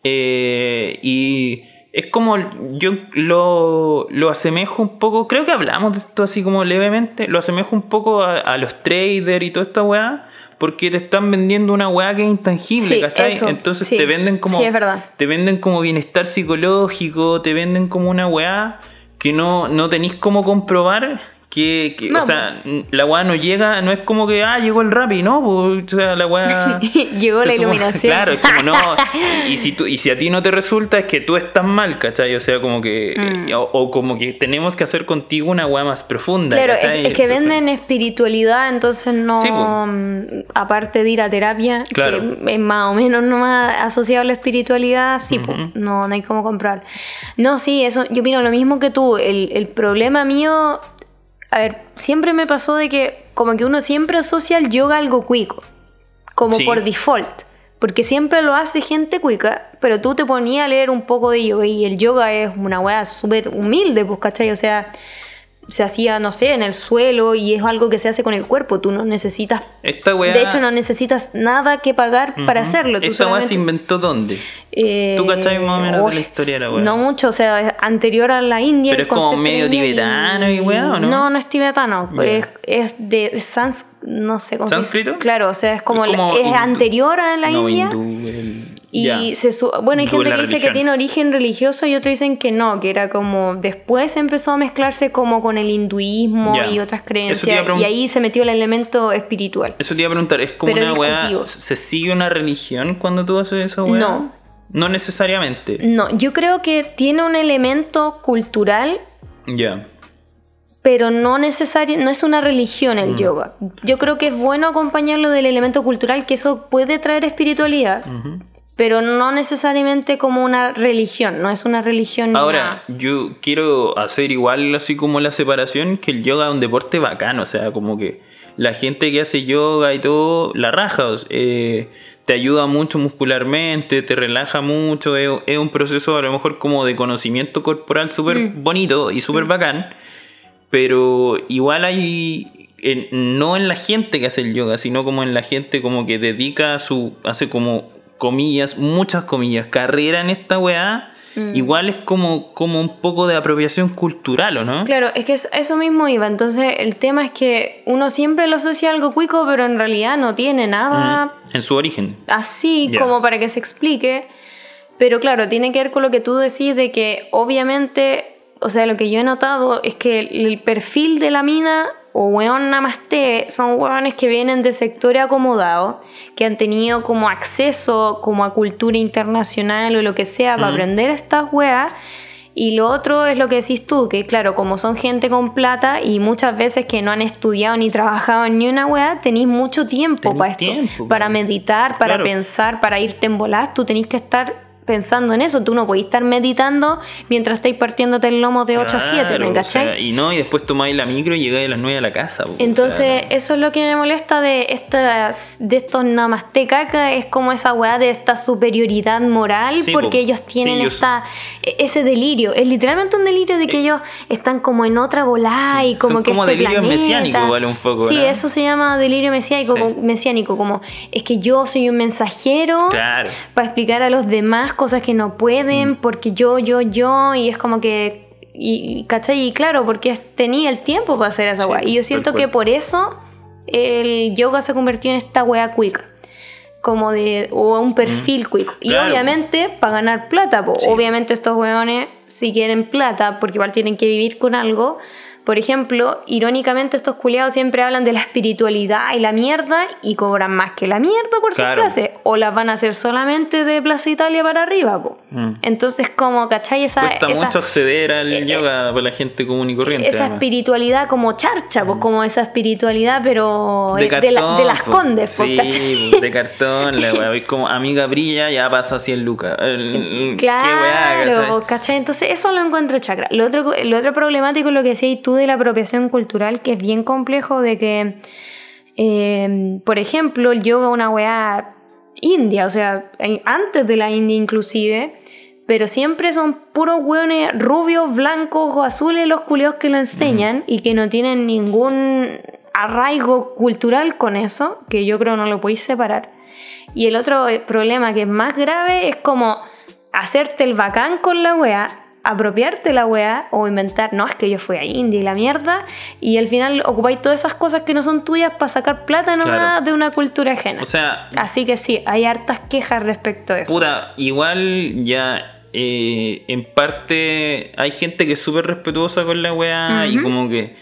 B: Eh, y es como yo lo, lo asemejo un poco, creo que hablamos de esto así como levemente, lo asemejo un poco a, a los traders y toda esta weá, porque te están vendiendo una weá que es intangible,
A: Sí,
B: ¿cachai?
A: eso,
B: Entonces
A: sí.
B: te venden como
A: Sí, es verdad.
B: te venden como bienestar psicológico, te venden como una weá que no, no tenéis cómo comprobar. Que, que-
A: No,
B: o sea, la weá no llega, no es como que, ah, llegó el rap y no, pues, o sea, la weá. <laughs>
A: Llegó la
B: supone-
A: iluminación.
B: Claro, es como no. <laughs> Y si, tú, y si a ti no te resulta, es que tú estás mal, ¿cachai? O sea, como que.
A: Mm.
B: O, o como que tenemos que hacer contigo una weá más profunda.
A: Claro, es,
B: ¿cachai?
A: es que
B: Entonces-
A: venden espiritualidad, entonces no.
B: Sí, po.
A: mm, aparte de ir a terapia,
B: Claro.
A: que es más o menos nomás asociado a la espiritualidad, sí, po,
B: Ujú.
A: no, no hay cómo comprar. No, sí, eso, yo opino lo mismo que tú. El, el problema mío. A ver, siempre me pasó de que, como que uno siempre asocia el yoga a algo cuico, como
B: Sí.
A: por default. Porque siempre lo hace gente cuica, pero tú te ponías a leer un poco de yoga y el yoga es una weá súper humilde, pues, ¿cachai? O sea, se hacía, no sé, en el suelo y es algo que se hace con el cuerpo. Tú no necesitas,
B: Esta weá.
A: de hecho, no necesitas nada que pagar para hacerlo. Tú
B: ¿Esta weá se inventó dónde?
A: eh,
B: ¿Tú cachai más o menos de
A: uy,
B: la historia de la weá?
A: No mucho, o sea, es anterior a la India.
B: Pero
A: el
B: es como medio tibetano y weá, ¿o no?
A: No, no es tibetano, es, es de sans, no sé cómo se.
B: ¿Sánscrito?
A: Claro, o sea, es como,
B: Es
A: la- es
B: hindú.
A: anterior a la
B: no,
A: India.
B: hindú, el-
A: Y
B: ya.
A: se bueno, hay gente que dice que tiene origen religioso y otros dicen que no, que era como después empezó a mezclarse como con el hinduismo y otras
B: Eso
A: creencias y ahí se metió el elemento espiritual.
B: Eso te iba a preguntar, ¿es como
A: Pero
B: una weá? ¿Se sigue una religión cuando tú haces esa weá?
A: No.
B: No necesariamente.
A: No, yo creo que tiene un elemento cultural
B: Ya.
A: pero no necesario, no es una religión
B: Mm.
A: el yoga. Yo creo que es bueno acompañarlo del elemento cultural, que eso puede traer espiritualidad. Pero no necesariamente como una religión, no es una religión.
B: Ahora,
A: nada.
B: yo quiero hacer igual así como la separación, que el yoga es un deporte bacano, o sea, como que la gente que hace yoga y todo, la raja, o sea, eh, te ayuda mucho muscularmente, te relaja mucho, es, es un proceso a lo mejor como de conocimiento corporal súper
A: Mm.
B: bonito y súper bacán, pero igual hay, en- no en la gente que hace el yoga, sino como en la gente como que dedica su, hace como comillas, muchas comillas, carrera en esta weá,
A: Mm.
B: igual es como, como un poco de apropiación cultural, ¿o no?
A: Claro, es que es- eso mismo iba. Entonces, el tema es que uno siempre lo asocia a algo cuico, pero en realidad no tiene nada
B: Mm, En su origen.
A: así como para que se explique. Pero claro, tiene que ver con lo que tú decís de que obviamente, o sea, lo que yo he notado es que el, perfil de la mina o weón namaste son weones que vienen de sectores acomodados, que han tenido como acceso como a cultura internacional o lo que sea para
B: Mm.
A: aprender estas weas. Y lo otro es lo que decís tú, que claro, como son gente con plata y muchas veces que no han estudiado ni trabajado en ni una weá, tenéis mucho tiempo
B: Tenís
A: para esto.
B: tiempo,
A: para meditar, para
B: Claro.
A: pensar, para irte en volar, tú tenés que estar pensando en eso. Tú no podés estar meditando mientras estáis partiéndote el lomo de 8 a 7,
B: Claro,
A: ¿me
B: o
A: cachai?
B: sea, y no, y después tomáis la micro y llegáis a las 9 a la casa. po, o
A: Entonces,
B: sea,
A: eso es lo que me molesta de estas de estos namaste caca, es como esa weá de esta superioridad moral,
B: Sí,
A: porque
B: po.
A: ellos tienen
B: Sí,
A: esta e- ese delirio, es literalmente un delirio de que ellos están como en otra volada
B: Sí,
A: y como
B: son
A: que
B: como
A: este
B: delirios
A: planeta-
B: mesiánicos igual un poco,
A: Sí,
B: ¿no?
A: eso se llama delirio mesiánico, como, mesiánico, como es que yo soy un mensajero
B: Claro.
A: para explicar a los demás cosas que no pueden,
B: Mm.
A: porque yo, yo, yo, y es como que, y, ¿cachai? Y claro, porque tenía el tiempo para hacer esa
B: Sí,
A: weá. Y yo siento que por eso el yoga se convirtió en esta weá quick. Como de, o un perfil quick. Y
B: Mm. Claro.
A: obviamente para ganar plata, po.
B: Sí.
A: obviamente estos weones si quieren plata, porque igual tienen que vivir con algo. Por ejemplo, irónicamente estos culiados siempre hablan de la espiritualidad y la mierda y cobran más que la mierda por sus
B: Claro.
A: clases. O las van a hacer solamente de Plaza Italia para arriba, po.
B: Mm.
A: Entonces, como, ¿cachai? Esa,
B: Cuesta
A: esa,
B: mucho acceder al
A: eh,
B: yoga para la gente común y corriente.
A: esa
B: además.
A: espiritualidad como charcha, pues, como esa espiritualidad, pero
B: de,
A: eh,
B: cartón,
A: la- de las
B: po.
A: condes, po,
B: Sí, de cartón, la. Veis como amiga brilla, ya pasa 100 lucas. El- el- qué weá,
A: Claro,
B: ¿cachai?
A: ¿cachai? Entonces eso lo encuentro chakra. Lo otro, lo otro problemático es lo que decías tú de la apropiación cultural, que es bien complejo de que, eh, por ejemplo, el yoga es una weá india, o sea, antes de la India inclusive, pero siempre son puros hueones rubios, blancos o azules los culiados que lo enseñan y que no tienen ningún arraigo cultural con eso, que yo creo no lo podéis separar. Y el otro problema que es más grave es como hacerte el bacán con la wea, apropiarte la wea o inventar, no, es que yo fui a India y la mierda, y al final ocupáis todas esas cosas que no son tuyas para sacar plata nomás
B: Claro.
A: de una cultura ajena.
B: O sea,
A: Así que sí, hay hartas quejas respecto a eso.
B: Puta, igual ya eh, en parte hay gente que es súper respetuosa con la weá y como que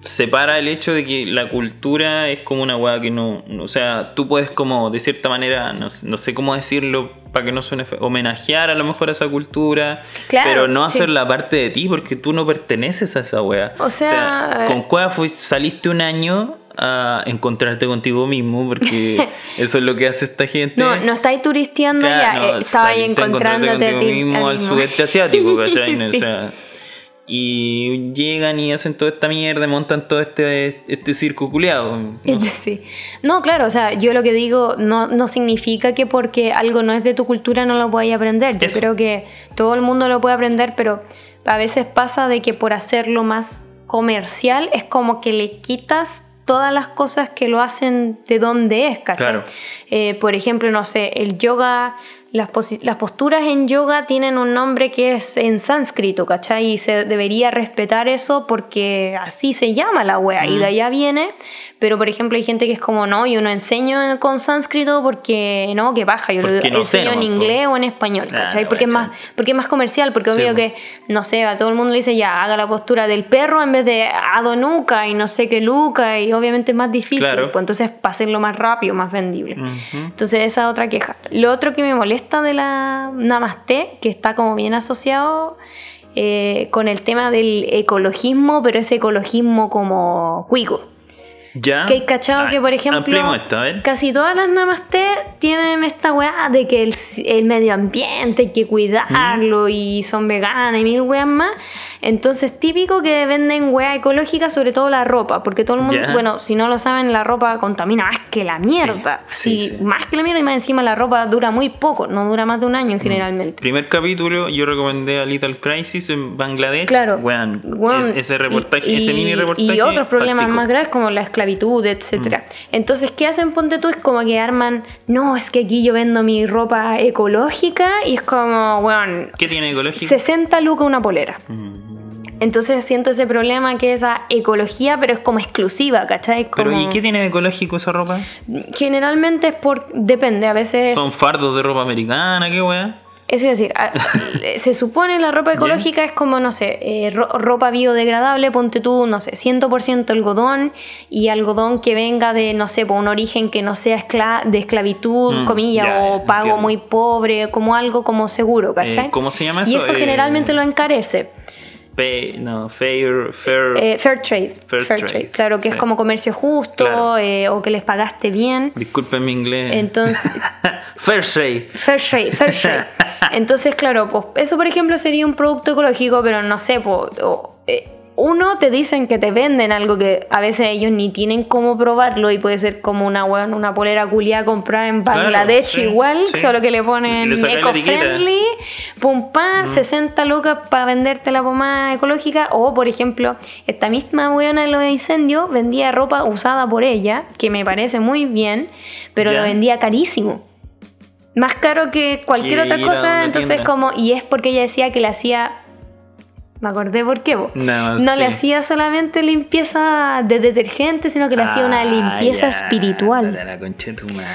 B: separa el hecho de que la cultura es como una weá que no, o sea, tú puedes como de cierta manera, no, sé- no sé cómo decirlo para que no suene feo, homenajear a lo mejor a esa cultura,
A: Claro,
B: pero no
A: sí.
B: hacerla parte de ti porque tú no perteneces a esa weá.
A: O sea,
B: con cueva fuiste- saliste un año a encontrarte contigo mismo porque <laughs> eso es lo que hace esta gente.
A: no, no estáis turisteando
B: Claro,
A: ya,
B: no,
A: eh,
B: saliste a
A: encontrándote a ti
B: mismo
A: a
B: al
A: ti mismo.
B: sudeste asiático, <laughs> ¿cachai? No, o
A: Sí.
B: sea, y llegan y hacen toda esta mierda, montan todo este, este circo culeado. ¿no? <laughs>
A: Sí. No, claro, o sea, yo lo que digo no, no significa que porque algo no es de tu cultura no lo podáis aprender. Yo
B: Eso.
A: creo que todo el mundo lo puede aprender, pero a veces pasa de que por hacerlo más comercial es como que le quitas todas las cosas que lo hacen de donde es, ¿cachai?
B: Claro.
A: Eh, por ejemplo, no sé, el yoga, las, las posturas en yoga tienen un nombre que es en sánscrito, ¿cachai? Y se debería respetar eso porque así se llama la wea y de allá viene. Pero, por ejemplo, hay gente que es como, no, yo no enseño con sánscrito porque, no, que baja, yo lo
B: Porque no sé
A: enseño en
B: nomás, po.
A: inglés o en español,
B: Ah,
A: ¿cachai?
B: la
A: Porque es, más, porque es más comercial, porque obvio que, no sé, a todo el mundo le dice, ya, haga la postura del perro en vez de adonuca y no sé qué luca, y obviamente es más difícil,
B: Claro.
A: pues entonces pasenlo más rápido, más vendible.
B: Ujú.
A: Entonces esa es otra queja. Lo otro que me molesta de la Namaste, que está como bien asociado eh, con el tema del ecologismo, pero ese ecologismo como cuico.
B: ¿Ya?
A: Que hay cachado
B: Ah,
A: que, por ejemplo,
B: esto,
A: casi todas las Namaste tienen esta weá de que el, el medio ambiente hay que cuidarlo y son veganas y mil weas más. Entonces, típico que venden weá ecológica, sobre todo la ropa, porque todo el mundo,
B: Ya.
A: bueno, si no lo saben, la ropa contamina más que la mierda.
B: Sí,
A: Sí,
B: sí.
A: Más que la mierda y más encima la ropa dura muy poco, no dura más de un año generalmente.
B: Primer capítulo, yo recomendé a Little Crisis en Bangladesh.
A: Claro.
B: Weón,
A: Weón,
B: es- ese reportaje,
A: y-
B: ese mini reportaje.
A: Y otros problemas
B: palpico.
A: más graves como la esclavitud, etcétera.
B: Mm.
A: Entonces, ¿qué hacen? Ponte tú, es como que arman, no, es que aquí yo vendo mi ropa ecológica y es como, weón.
B: ¿Qué tiene ecológico?
A: 60 lucas una polera.
B: Mm.
A: Entonces siento ese problema que es esa ecología, pero es como exclusiva, ¿cachai?
B: Pero, ¿y qué tiene de ecológico esa ropa?
A: Generalmente es por. Depende, a veces.
B: ¿Son fardos de ropa americana? ¿Qué weá?
A: eso a decir, ah, <laughs> se supone la ropa ecológica es como, no sé, eh, ro- ropa biodegradable, ponte tú, no sé, 100% algodón y algodón que venga de, no sé, por un origen que no sea escla- de esclavitud,
B: Mm,
A: comillas,
B: ya,
A: o pago
B: entiendo.
A: muy pobre, como algo como seguro, ¿cachai?
B: Eh, ¿Cómo se llama eso?
A: Y eso
B: Eh,
A: generalmente lo encarece.
B: Pay- no, fair, fair.
A: Eh, fair trade.
B: Fair
A: Fair,
B: trade,
A: trade. Claro, que es como comercio justo
B: Claro.
A: eh, o que les pagaste bien.
B: Disculpen mi inglés.
A: Entonces, <laughs>
B: fair trade.
A: fair trade, fair trade. <laughs> Entonces, claro, pues eso por ejemplo sería un producto ecológico, pero no sé, pues, o, eh, uno te dicen que te venden algo que a veces ellos ni tienen cómo probarlo y puede ser como una una polera culiada comprada en
B: Claro,
A: Bangladesh
B: sí,
A: igual,
B: sí.
A: solo que le ponen eco-friendly, pum pa, 60 lucas para venderte la pomada ecológica o por ejemplo, esta misma weona de los incendios vendía ropa usada por ella, que me parece muy bien, pero lo vendía carísimo. Más caro que cualquier otra cosa, entonces
B: tienda.
A: como, y es porque ella decía que le hacía, me acordé por qué, no le hacía solamente limpieza de detergente, sino que le hacía una
B: Ah,
A: limpieza
B: ya,
A: espiritual.
B: la.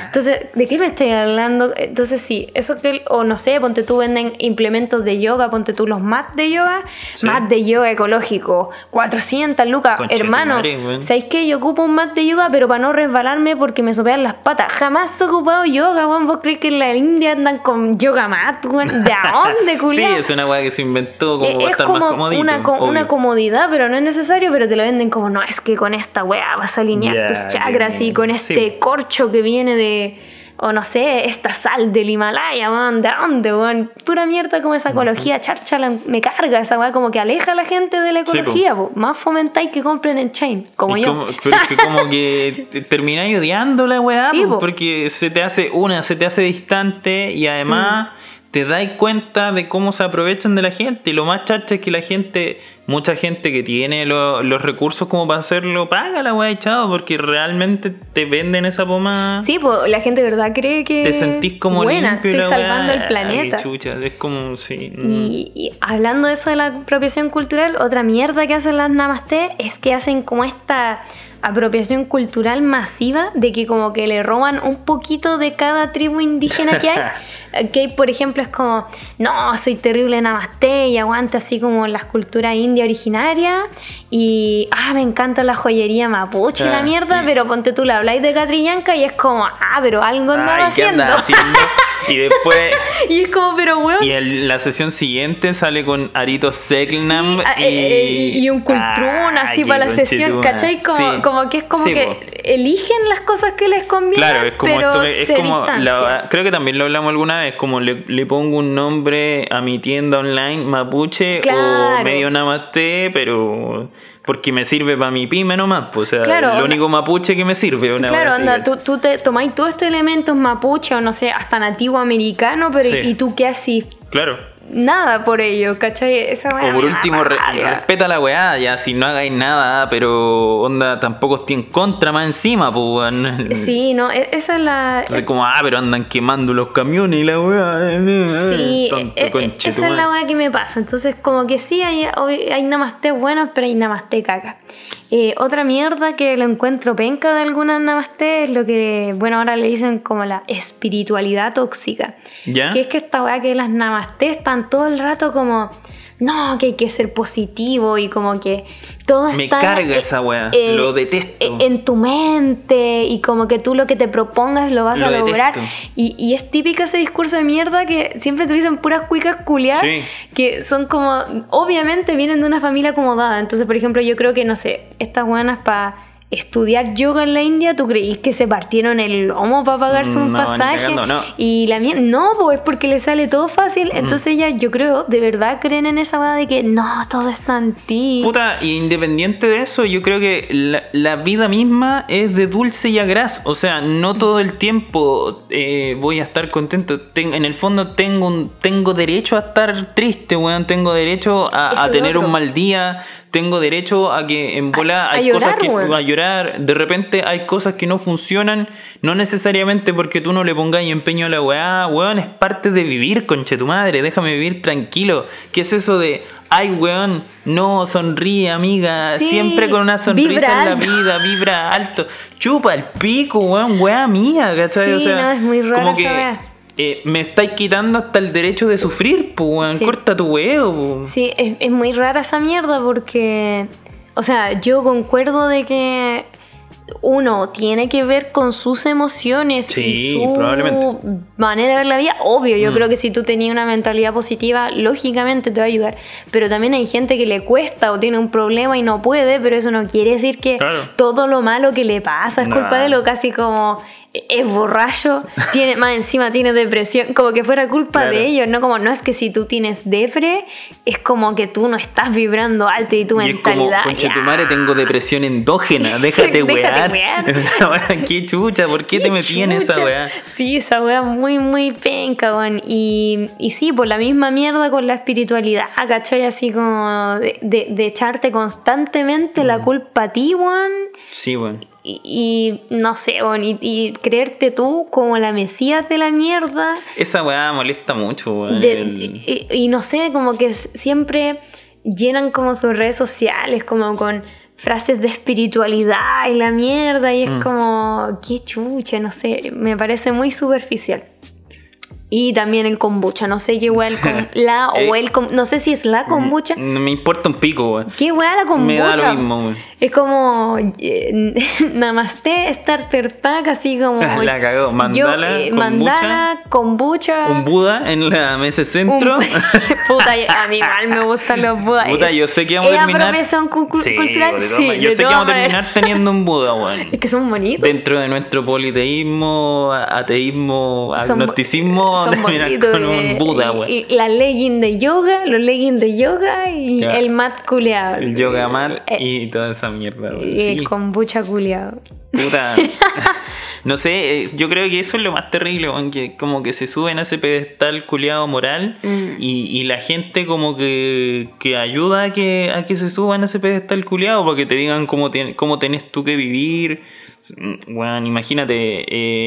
A: Entonces, ¿de qué me estoy hablando? Entonces, sí, eso que, o no sé, ponte tú venden implementos de yoga, ponte tú los mats de yoga,
B: Sí.
A: mat de yoga ecológico, 400 lucas, hermano.
B: madre.
A: ¿Sabéis qué? Yo ocupo un mat de yoga, pero para no resbalarme porque me sopean las patas. Jamás he ocupado yoga, weón. ¿Vos crees que en la India andan con yoga mat, weón? ¿De <laughs> dónde,
B: Sí,
A: culiao?
B: es una weá que se inventó como
A: Eh, es como
B: comodito.
A: una, co- una comodidad, pero no es necesario, pero te lo venden como, no, es que con esta weá vas a alinear tus chakras y con este
B: Sí.
A: corcho que viene de, o no sé, esta sal del Himalaya, weón, ¿de dónde, weón? Pura mierda como esa ecología, charchala, me carga esa weá, como que aleja a la gente de la
B: Sí, po.
A: ecología, po. más fomentáis que compren en chain, como
B: Y
A: yo.
B: como- pero es que como que <laughs> te termináis odiando la weá,
A: Sí,
B: po,
A: po.
B: porque se te hace, una, se te hace distante y además
A: Mm.
B: Te dais cuenta de cómo se aprovechan de la gente. Y lo más chacha es que la gente, mucha gente que tiene lo- los recursos como para hacerlo, paga la weá echado porque realmente te venden esa pomada.
A: Sí, pues la gente de verdad cree que
B: Te sentís como
A: buena, estoy salvando
B: weá,
A: el planeta.
B: chucha, es como, sí. mm.
A: Y, y hablando de eso de la apropiación cultural, otra mierda que hacen las namaste es que hacen como esta apropiación cultural masiva de que como que le roban un poquito de cada tribu indígena que hay. <laughs> Que por ejemplo, es como, no, soy terrible namaste y aguante así como las culturas india originarias y, ah, me encanta la joyería mapuche y
B: Ah,
A: la mierda,
B: sí.
A: pero ponte tú, le habláis de Catrillanca y es como, ah, pero algo andaba
B: Ay, ¿qué
A: haciendo.
B: andas haciendo? <laughs> Y después, <laughs>
A: y es como, pero weón.
B: y en la sesión siguiente sale con Arito Seknam
A: Sí, ah,
B: y...
A: eh, eh, y un cultrún
B: Ah,
A: así
B: qué
A: para la sesión. ¿cachai? Como,
B: Sí.
A: como que es como
B: Sí,
A: que
B: po.
A: eligen las cosas que les convienen,
B: Claro, es como
A: pero
B: esto, es como la- creo que también lo hablamos alguna vez, como le, le pongo un nombre a mi tienda online mapuche o medio pero porque me sirve para mi pyme nomás, pues, o sea,
A: Claro,
B: lo
A: onda-
B: único mapuche que me sirve, una
A: Claro, onda, tú, tú te tomáis todos estos elementos mapuche o no sé, hasta nativo americano, pero
B: Sí.
A: y tú qué así
B: Claro.
A: Nada por ello, ¿cachai? Esa
B: O por último, re- respeta la weá, ya si no hagáis nada, pero onda, tampoco estoy en contra más encima, pues weón.
A: Sí, no, e- esa es la...
B: Entonces como, ah, pero andan quemando los camiones y la weá.
A: Sí,
B: Tonto
A: e- e-
B: conche tu
A: esa es la weá que me pasa. Entonces, como que sí, hay, hay namaste buenas, pero hay namaste caca. Eh, otra mierda que lo encuentro penca de algunas namaste es lo que, bueno, ahora le dicen como la espiritualidad tóxica.
B: ¿Ya?
A: Que es que esta weá que las namaste están todo el rato como, no, que hay que ser positivo y como que todo
B: Me
A: está...
B: carga
A: eh,
B: esa weá,
A: eh,
B: lo detesto.
A: En tu mente y como que tú lo que te propongas lo vas
B: Lo
A: a lograr. Y, y es típica ese discurso de mierda que siempre te dicen puras cuicas culiadas
B: Sí.
A: que son como, obviamente vienen de una familia acomodada. Entonces, por ejemplo, yo creo que, no sé, estas buenas para estudiar yoga en la India, ¿tú creís que se partieron el lomo para pagarse un
B: No, ni
A: pasaje?
B: cagando, no.
A: Y la mía, no, pues es porque le sale todo fácil. Entonces ellas, yo creo, de verdad creen en esa verdad de que no, todo está en ti.
B: Puta, independiente de eso, yo creo que la, la vida misma es de dulce y agraz. O sea, no todo el tiempo eh, voy a estar contento. Ten- en el fondo tengo un, tengo derecho a estar triste, weón. Tengo derecho a, a tener
A: otro.
B: un mal día. Tengo derecho a que en bola
A: a
B: hay
A: llorar,
B: cosas que
A: weón.
B: a llorar. De repente hay cosas que no funcionan. No necesariamente porque tú no le pongáis empeño a la weá. Weón, es parte de vivir, conche tu madre. Déjame vivir tranquilo. ¿Qué es eso de ay, weón, no, sonríe, amiga,
A: Sí,
B: siempre con una sonrisa
A: vibra
B: en la vida, vibra alto, chupa el pico, weón, weá mía, ¿cachai?
A: Sí,
B: o sea,
A: no, es muy rara
B: como que eh, me estáis quitando hasta el derecho de sufrir, pues, weón.
A: Sí.
B: Corta tu huevo.
A: Sí, es, es muy rara esa mierda porque, o sea, yo concuerdo de que uno tiene que ver con sus emociones
B: Sí,
A: y su
B: probablemente.
A: manera de ver la vida. Obvio, yo
B: Mm.
A: creo que si tú tenías una mentalidad positiva, lógicamente te va a ayudar. Pero también hay gente que le cuesta o tiene un problema y no puede, pero eso no quiere decir que
B: Claro.
A: todo lo malo que le pasa es culpa de lo casi como es borracho, tiene, más encima tiene depresión, como que fuera culpa
B: Claro.
A: de ellos, no como no es que si tú tienes depre, es como que tú no estás vibrando alto y tu
B: Y es como,
A: mentalidad.
B: concha
A: ya".
B: tu madre, tengo depresión endógena, déjate <laughs>
A: Déjate
B: wear.
A: wear. <laughs>
B: Qué chucha, ¿por qué te metí en esa weá?
A: Sí, esa weá muy, muy penca, weón. Y, y sí, por la misma mierda con la espiritualidad, ¿cachai? Así como de, de- de echarte constantemente
B: Mm.
A: la culpa a ti, weón.
B: Sí, weón.
A: Y, y no sé, y, y creerte tú como la mesías de la mierda.
B: Esa weá molesta mucho, weón.
A: Y, y no sé, como que siempre llenan como sus redes sociales, como con frases de espiritualidad y la mierda, y es
B: Mm.
A: como, qué chucha, no sé, me parece muy superficial. Y también el kombucha, no sé el <laughs> la o
B: Eh,
A: el com- no sé si es la kombucha.
B: No me importa un pico, weón.
A: ¿Qué weá la kombucha?
B: Me da lo mismo, weón.
A: Es como eh, <laughs> Namaste Starter Pack, así como. <laughs>
B: La cagó. Mandala,
A: eh,
B: kombucha.
A: mandala, kombucha.
B: Un Buda en la mesa
A: un-
B: centro.
A: Puta, a mí igual me gustan los Budas.
B: Puta, yo sé que vamos a
A: ¿es
B: terminar. Sí,
A: cultural? Sí,
B: yo sé que vamos a terminar teniendo un Buda, weón.
A: Es que son bonitos.
B: Dentro de nuestro politeísmo, ateísmo,
A: Son son bonitos,
B: con
A: eh,
B: un Buda,
A: y-
B: weón.
A: y la legging de yoga, los leggings de yoga y el mat culeado.
B: El
A: sí.
B: yoga mat
A: Eh,
B: y toda esa mierda, weón.
A: y
B: Sí,
A: el kombucha culeado.
B: puta. <laughs> No sé, eh, yo creo que eso es lo más terrible, que como que se suben a ese pedestal culiado moral
A: Mm.
B: y, y la gente como que, que ayuda a que, a que se suban a ese pedestal culiado para que te digan cómo, cómo tenés tú que vivir. Bueno, imagínate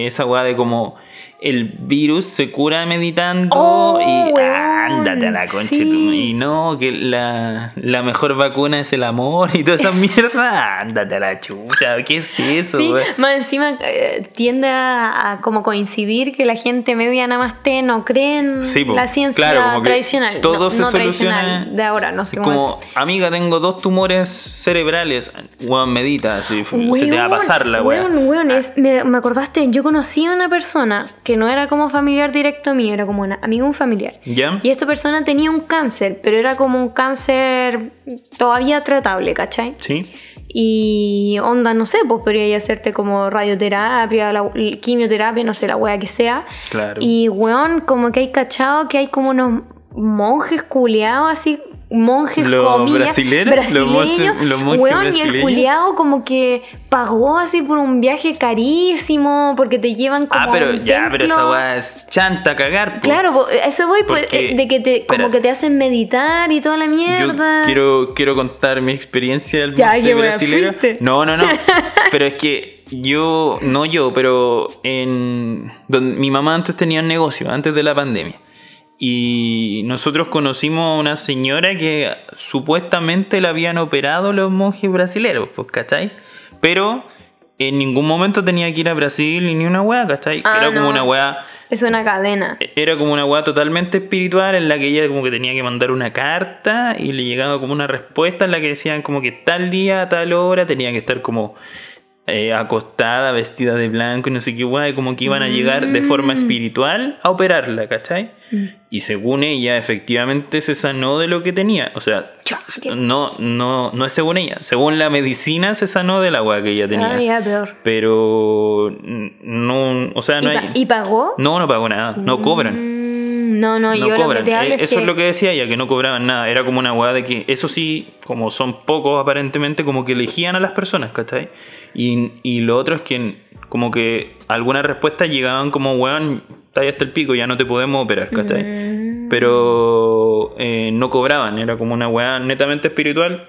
B: eh, esa weá de como el virus se cura meditando
A: Oh,
B: y
A: weón,
B: ándate a la concha
A: sí.
B: y no que la, la mejor vacuna es el amor y toda esa <laughs> mierda ándate a la chucha ¿qué es eso
A: Sí,
B: weón?
A: más encima eh, tiende a, a como coincidir que la gente media namaste no cree en
B: Sí, po,
A: la ciencia
B: claro,
A: tradicional.
B: todo
A: no,
B: se
A: no tradicional de ahora, no sé cómo
B: como,
A: decir.
B: amiga, tengo dos tumores cerebrales. Weón, medita, así, se te va a pasar la.
A: Weón, weón, es- me, me acordaste, yo conocí a una persona que no era como familiar directo mío, era como una amigo un familiar.
B: ¿Ya?
A: Y esta persona tenía un cáncer, pero era como un cáncer todavía tratable, ¿cachai?
B: Sí.
A: Y onda, no sé, pues podría hacerte como radioterapia, la, quimioterapia, no sé, la wea que sea.
B: Claro.
A: Y weón, como que hay cachado que hay como unos monjes culeados así, monjes
B: Los
A: comillas, brasileños.
B: monjes- los monjes
A: weón, y el culeado como que pagó así por un viaje carísimo, porque te llevan como
B: Ah, pero
A: a un
B: ya, pero esa
A: templo.
B: weá es chanta cagar. po.
A: Claro, eso voy, pues,
B: Porque-
A: eh, de que te, como
B: espérate.
A: que te hacen meditar y toda la
B: Yo
A: mierda.
B: quiero, quiero contar mi experiencia del
A: Ya,
B: brasilero.
A: fuiste.
B: No, no, no. <laughs> pero es que yo, no yo, pero en donde, mi mamá antes tenía un negocio, antes de la pandemia. Y nosotros conocimos a una señora que supuestamente la habían operado los monjes brasileros, pues, ¿cachai? Pero en ningún momento tenía que ir a Brasil ni una weá, ¿cachai?
A: Ah,
B: Era como una weá
A: Es una cadena.
B: era como una weá totalmente espiritual en la que ella como que tenía que mandar una carta y le llegaba como una respuesta en la que decían como que tal día, tal hora tenía que estar como eh, acostada, vestida de blanco y no sé qué weá, y como que iban a llegar de forma
A: Mm.
B: espiritual a operarla, ¿cachai?
A: Mm.
B: Y según ella, efectivamente se sanó de lo que tenía. O sea, no, no, no es según ella. Según la medicina se sanó de la weá que ella tenía.
A: Ah, ya, peor.
B: Pero mm, no, o sea, no
A: ¿Y, pa-
B: hay...
A: y pagó?
B: No, no pagó nada, no cobran.
A: No, no,
B: No
A: yo lo que
B: cobran.
A: te hablo
B: Eh,
A: es
B: Eso
A: que...
B: es lo que decía ella, que no cobraban nada. Era como una weá de que, eso sí, como son pocos aparentemente, como que elegían a las personas, ¿cachai? Y, y lo otro es que como que algunas respuestas llegaban como, weón, está ahí hasta el pico, ya no te podemos operar, ¿cachai?
A: Mm.
B: Pero eh, no cobraban, era como una weá netamente espiritual.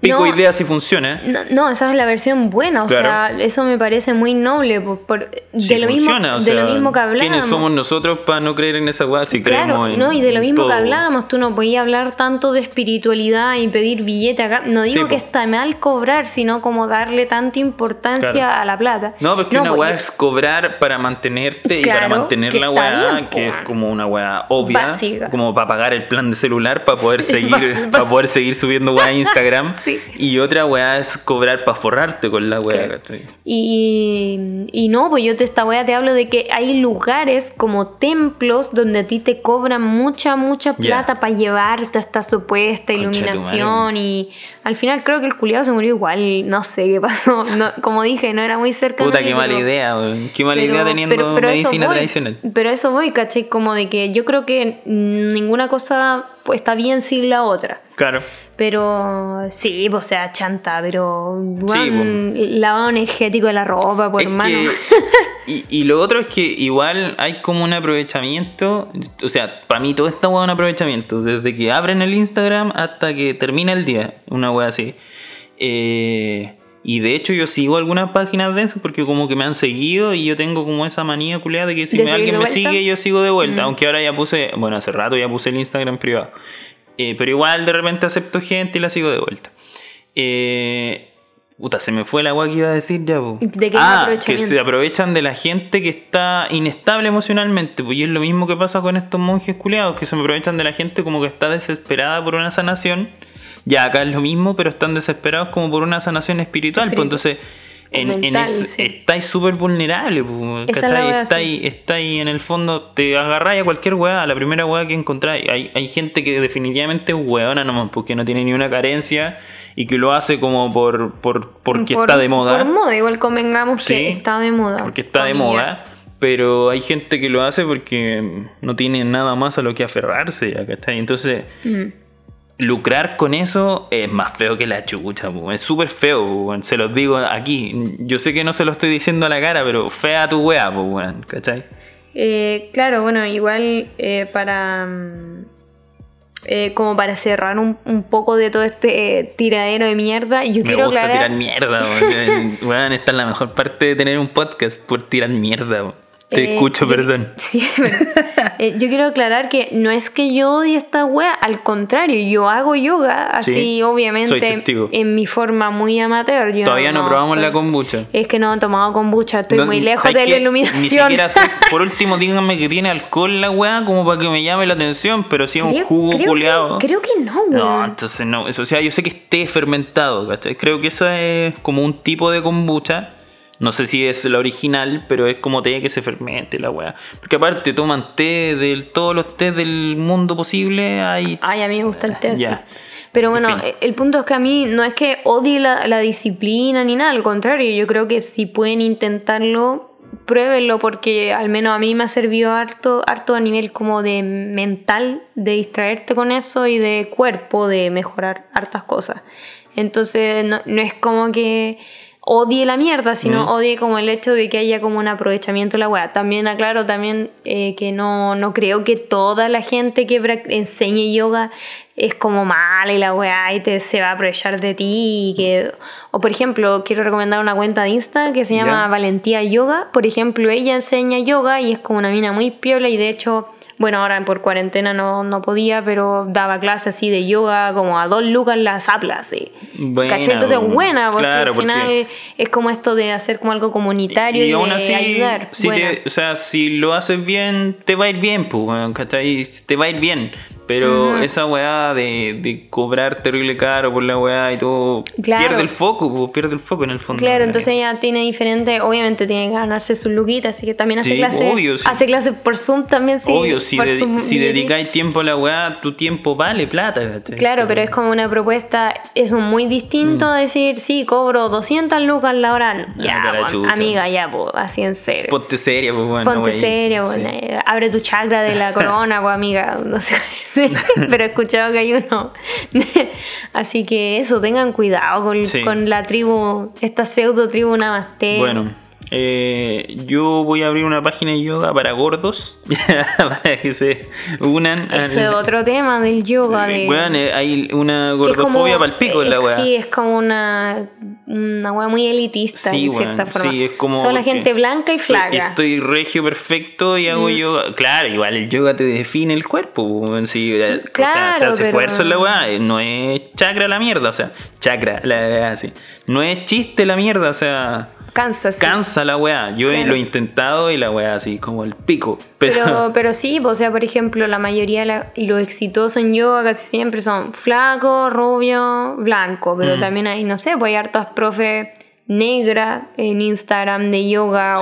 B: Pico
A: No.
B: idea si funciona.
A: No, no, esa es la versión buena, o
B: Claro.
A: sea, eso me parece muy noble. Por, por- de lo mismo,
B: funciona, o
A: de
B: sea,
A: lo mismo que hablábamos.
B: ¿Quiénes somos nosotros para no creer en esa weá si
A: Claro,
B: creemos en
A: no, y de lo mismo que hablábamos, tú no podías hablar tanto de espiritualidad y pedir billete acá. No digo
B: Sí,
A: que está mal cobrar, sino como darle tanta importancia
B: Claro.
A: a la plata.
B: No, porque una
A: pues,
B: weá es cobrar para mantenerte y para mantener la weá,
A: bien,
B: que es como una weá obvia,
A: Básica.
B: como para pagar el plan de celular para poder <laughs> seguir, para poder seguir subiendo weá a Instagram. <laughs>
A: Sí.
B: Y otra weá es cobrar para forrarte con la weá.
A: Y, y no, pues yo te esta wea te hablo de que hay lugares como templos donde a ti te cobran mucha, mucha plata para llevarte a esta supuesta iluminación y al final creo que el culiado se murió igual, no sé qué pasó, <laughs> no, como dije, no era muy cercano.
B: Puta, qué mala idea, weón. Qué mala
A: Pero-
B: idea teniendo
A: pero- pero
B: medicina
A: voy.
B: tradicional.
A: Pero eso voy, ¿cachai? Como de que yo creo que ninguna cosa está bien sin la otra.
B: Claro.
A: Pero sí, pues, o sea, chanta, pero
B: Sí,
A: weón, lavado energético de la ropa, por
B: Es que- <laughs> y, y lo otro es que igual hay como un aprovechamiento. O sea, para mí todo esta weá es un aprovechamiento. Desde que abren el Instagram hasta que termina el día. Una weá así. Eh, y de hecho yo sigo algunas páginas de eso porque como que me han seguido y yo tengo como esa manía culiada de que si
A: ¿De
B: me-
A: seguir
B: alguien me sigue yo sigo de vuelta.
A: Mm.
B: Aunque ahora ya puse, bueno, hace rato ya puse el Instagram privado. Eh, pero igual de repente acepto gente y la sigo de vuelta. Eh, puta, se me fue la agua que iba a decir ya. po.
A: ¿De qué
B: ah, que se aprovechan de la gente que está inestable emocionalmente. Pues y es lo mismo que pasa con estos monjes culeados, que se aprovechan de la gente como que está desesperada por una sanación. Ya acá es lo mismo, pero están desesperados como por una sanación espiritual. Pues entonces, en,
A: sí.
B: estáis súper
A: wea,
B: estáis, estáis en el fondo, te agarráis a cualquier weá, a la primera weá que encontráis. Hay, hay gente que definitivamente es weona nomás, porque no tiene ni una carencia y que lo hace como por, por porque
A: Por-
B: está de moda.
A: Por moda, igual convengamos
B: Sí,
A: que está de moda.
B: Porque está de moda. Pero hay gente que lo hace porque no tiene nada más a lo que aferrarse, ¿cachai? Entonces,
A: Mm.
B: Lucrar con eso es más feo que la chucha, po. es súper feo, po, se los digo aquí. Yo sé que no se lo estoy diciendo a la cara, pero fea tu wea, po, weón, ¿cachai?
A: Eh, claro, bueno, igual eh, para. mm, eh, como para cerrar un, un poco de todo este eh, tiradero de mierda, yo
B: Me
A: quiero
B: gusta
A: aclarar.
B: tirar mierda, weón. <laughs> Weón, esta es la mejor parte de tener un podcast, por tirar mierda. weón. Te
A: Eh,
B: escucho,
A: yo-
B: perdón. <laughs>
A: Sí, Eh, yo quiero aclarar que no es que yo odie esta wea, al contrario, yo hago yoga, así
B: Sí,
A: obviamente en mi forma muy amateur. Yo
B: Todavía no, probamos
A: soy-
B: la kombucha.
A: Es que no he tomado kombucha, estoy
B: No,
A: muy lejos
B: ¿sabes
A: de la iluminación.
B: Ni siquiera sé, <laughs> por último díganme que tiene alcohol la weá como para que me llame la atención, pero si es un jugo
A: creo
B: culeado.
A: Que, creo que no,
B: No,
A: weón.
B: entonces no, eso, o sea, yo sé que esté fermentado, ¿cachai? Creo que eso es como un tipo de kombucha. No sé si es la original, pero es como té que se fermente la weá. Porque aparte toman té de todos los té del mundo posible, hay
A: Ay, a mí me gusta el té así.
B: Ya.
A: Pero
B: En
A: bueno,
B: fin.
A: el punto es que a mí no es que odie la, la disciplina ni nada, al contrario, yo creo que si pueden intentarlo, pruébenlo porque al menos a mí me ha servido harto, harto a nivel como de mental, de distraerte con eso y de cuerpo, de mejorar hartas cosas. Entonces no, no es como que odie la mierda, sino
B: Mm.
A: odie como el hecho de que haya como un aprovechamiento de la weá. También aclaro también eh, que no, no creo que toda la gente que enseñe yoga es como mala y la weá y te, se va a aprovechar de ti y que... O por ejemplo, quiero recomendar una cuenta de Insta que se llama. Valentía Yoga. Por ejemplo, ella enseña yoga y es como una mina muy piola y de hecho... Bueno, ahora por cuarentena no, no podía, pero daba clases así de yoga como a dos lucas las aplas, sí.
B: Buena,
A: ¿Cachai? Entonces, buena, pues
B: Claro,
A: al final
B: porque-
A: es como esto de hacer como algo comunitario y,
B: aún
A: de
B: así,
A: ayudar.
B: Si te- o sea, si lo haces bien, te va a ir bien, pues, ¿cachai? Te va a ir bien. Pero esa weá de, de cobrar terrible caro por la weá y todo,
A: Claro.
B: pierde el foco, pierde el foco en el fondo.
A: Claro, entonces ella tiene diferente, obviamente tiene que ganarse su luquita, así que también hace
B: Sí,
A: clases
B: obvio, sí.
A: hace clases por Zoom también, sí.
B: Obvio, si,
A: Zoom
B: si dedicáis tiempo a la weá, tu tiempo vale plata, ¿cachai?
A: Claro, pero es como una propuesta, eso muy distinto
B: Mm.
A: a decir, sí, cobro 200 lucas la hora. Ya, po,
B: chucha.
A: amiga, ya, pues, así en serio.
B: Ponte seria, pues, bueno.
A: Ponte
B: wey. Sí.
A: bueno, eh, abre tu chakra de la <laughs> corona, pues amiga, no sé, <laughs> pero he escuchado que hay uno. <laughs> Así que eso, tengan cuidado con,
B: Sí.
A: con la tribu, esta pseudo tribu Namaste.
B: Bueno, Eh, yo voy a abrir una página de yoga para gordos, <laughs> para que se unan.
A: Ese es otro tema del yoga. De...
B: Weón, eh, hay una gordofobia para el pico en la weá.
A: Sí, es como una, una weá muy elitista, en cierta forma. Sí, es como. Son la gente blanca y flaca.
B: Estoy, regio perfecto y hago mm. yoga. Claro, igual el yoga te define el cuerpo. Sí, claro, o sea, se hace esfuerzo en la weá. Eh, no es chakra la mierda, o sea, chakra, la, así. No es chiste la mierda, o sea.
A: Cansa, sí.
B: Cansa la weá. Yo lo he intentado y la weá así, como el pico.
A: Pero, pero, <laughs> sí, o sea, por ejemplo, la mayoría de los exitosos en yoga casi siempre son flaco, rubio, blanco. Pero mm. también hay, no sé, pues hay hartos profes negra en Instagram de yoga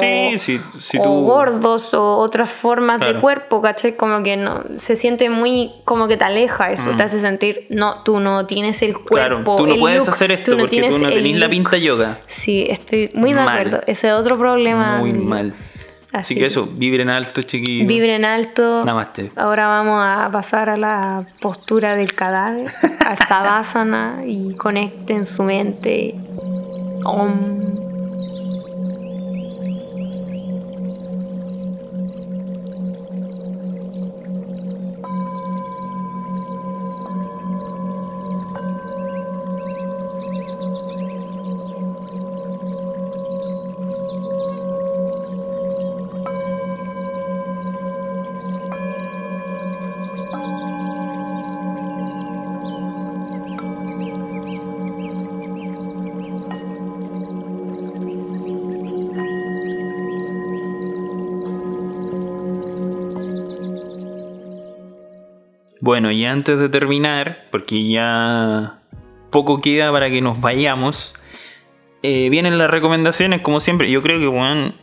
A: o, gordos o otras formas de cuerpo, ¿cachai? Como que no, se siente muy, como que te aleja eso, te mm. hace sentir, no, tú no tienes el cuerpo.
B: Claro, tú no puedes hacer esto porque tienes tú no tenés la pinta yoga.
A: Sí, estoy muy de acuerdo. Ese es otro problema.
B: Muy mal. Así, que eso, vibren alto, chiquillos.
A: Vibren alto.
B: Namaste.
A: Ahora vamos a pasar a la postura del cadáver, a <laughs> Savasana y conecten su mente Om.
B: Bueno, y antes de terminar, porque ya poco queda para que nos vayamos, eh, vienen las recomendaciones, como siempre. Yo creo que, bueno,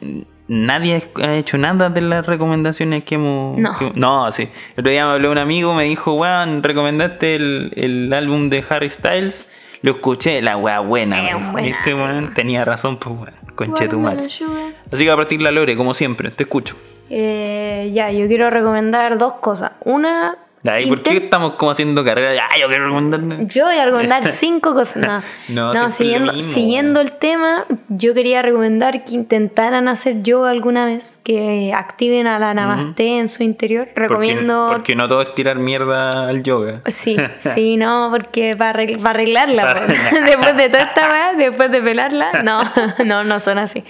B: nadie ha hecho nada de las recomendaciones que hemos.
A: No,
B: no sí. El otro día me habló un amigo, me dijo, weón, recomendaste el, álbum de Harry Styles. Lo escuché, la weá buena, Este weón tenía razón, pues weón, conche tu madre. Así que a partir la Lore, como siempre, te escucho.
A: Eh, ya, yo quiero recomendar dos cosas. Una,
B: ¿Y por qué estamos como haciendo carrera? yo quiero recomendar.
A: Yo voy a recomendar <laughs> cinco cosas. No, <laughs> no, siguiendo, siguiendo el tema, yo quería recomendar que intentaran hacer yoga alguna vez, que activen a la namaste en su interior. Recomiendo.
B: Porque, no todo es tirar mierda al yoga.
A: Sí, <laughs> sí, no, porque para, arreglarla. Pues. después de toda esta vez, después de pelarla, no, no, no son así.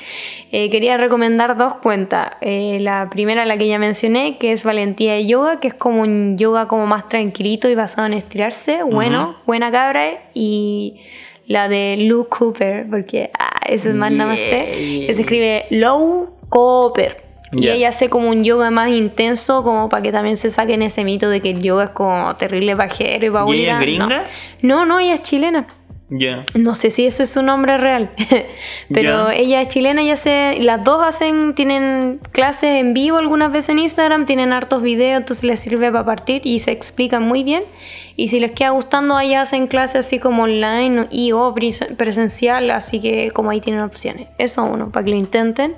A: Eh, quería recomendar dos cuentas. Eh, la primera, la que ya mencioné, que es Valentía de Yoga, que es como un yoga como más tranquilito y basado en estirarse. Bueno, buena cabra. Y la de Lou Cooper, porque ah, eso es más namaste. Que se escribe Low Cooper. Y ella hace como un yoga más intenso, como para que también se saquen ese mito de que el yoga es como terrible bajero y va
B: ¿Y ella es gringa?
A: No. no, ella es chilena. No sé si eso es su nombre real, <laughs> pero ella es chilena y hace, las dos hacen, tienen clases en vivo algunas veces en Instagram, tienen hartos videos, entonces les sirve para partir y se explican muy bien. Y si les queda gustando, ahí hacen clases así como online y o presencial, así que como ahí tienen opciones. Eso uno, para que lo intenten.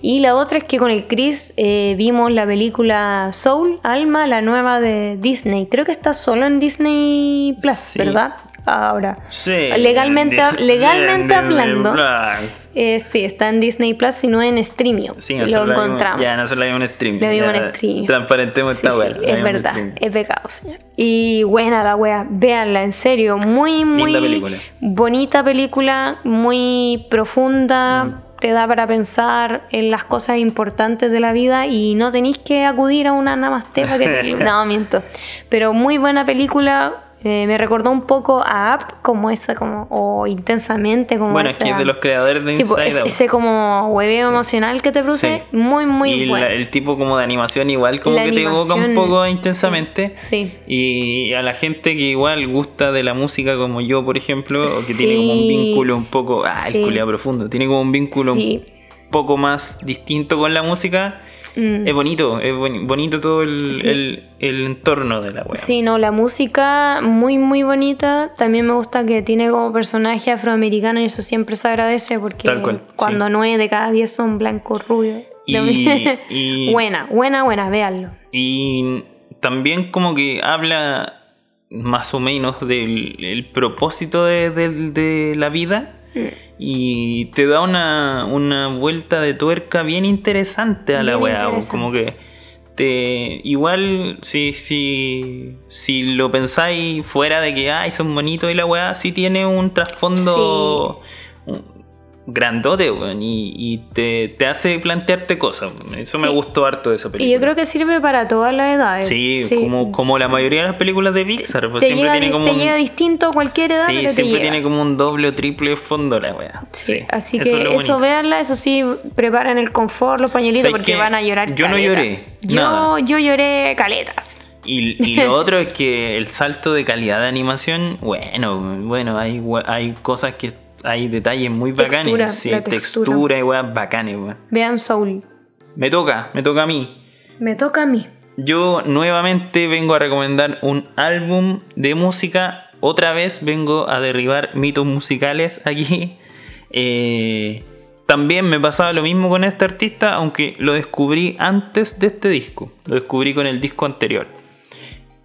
A: Y la otra es que con el Chris eh, vimos la película Soul, Alma, la nueva de Disney. Creo que está solo en Disney Plus, ¿verdad? Ahora.
B: Sí,
A: legalmente legalmente hablando. Eh, sí, está en Disney Plus, sino en Streamio. Sí, lo encontramos.
B: ya, no se lo en Streamio.
A: Le.
B: Transparentemos esta
A: sí, es verdad, es pecado, señor. Y buena la wea, véanla, en serio. Muy, muy película. bonita película, muy profunda. Mm. Te da para pensar en las cosas importantes de la vida y no tenéis que acudir a una namaste para que <laughs> No, miento. Pero muy buena película eh, me recordó un poco a App, como esa, como, o intensamente, como
B: Bueno, es que es de los creadores de
A: sí, pues, Ese como hueveo emocional que te produce, muy, muy
B: y
A: bueno.
B: el tipo como de animación igual, como que te evoca un poco intensamente.
A: Sí,
B: Y a la gente que igual gusta de la música, como yo, por ejemplo, o que tiene como un vínculo un poco, ah, el profundo, tiene como un vínculo un poco más distinto con la música Mm. Es bonito, es bonito todo el, entorno de la web.
A: Sí, no, la música muy, muy bonita. También me gusta que tiene como personaje afroamericano y eso siempre se agradece porque cuando nueve de cada diez son blancos rubios. <laughs> <laughs> Y, buena, buena, buena, véanlo.
B: Y también como que habla más o menos del propósito de, la vida. Mm y te da una, una vuelta de tuerca bien interesante a la
A: Bien
B: weá. Como que te. Igual, si, si, si lo pensáis fuera de que ay, son bonitos y la weá, sí tiene un trasfondo grandote, weón, y, y te, te hace plantearte cosas. Eso me
A: Sí.
B: gustó harto de esa película.
A: Y yo creo que sirve para todas las edades.
B: Sí, Como, como la mayoría de las películas de Pixar, pues
A: te,
B: siempre
A: llega,
B: tiene como
A: te
B: un-
A: llega distinto a cualquier edad,
B: Sí,
A: pero
B: siempre tiene como un doble o triple fondo la wea.
A: Sí, así
B: eso
A: que
B: es lo
A: eso, véanla, eso sí, preparen el confort, los pañuelitos,
B: ¿Sabes
A: porque van a llorar.
B: Yo no lloré,
A: Yo,
B: nada.
A: yo lloré caletas.
B: Y, y lo <laughs> otro es que el salto de calidad de animación, bueno, bueno, hay, hay cosas que hay detalles muy
A: Textura,
B: bacanes. Sí, textura.
A: textura.
B: y weas bacanes, weón.
A: Vean Soul.
B: Me toca, me toca a mí.
A: Me toca a mí.
B: Yo nuevamente vengo a recomendar un álbum de música. Otra vez vengo a derribar mitos musicales aquí. <laughs> Eh, también me pasaba lo mismo con este artista, aunque lo descubrí antes de este disco. Lo descubrí con el disco anterior.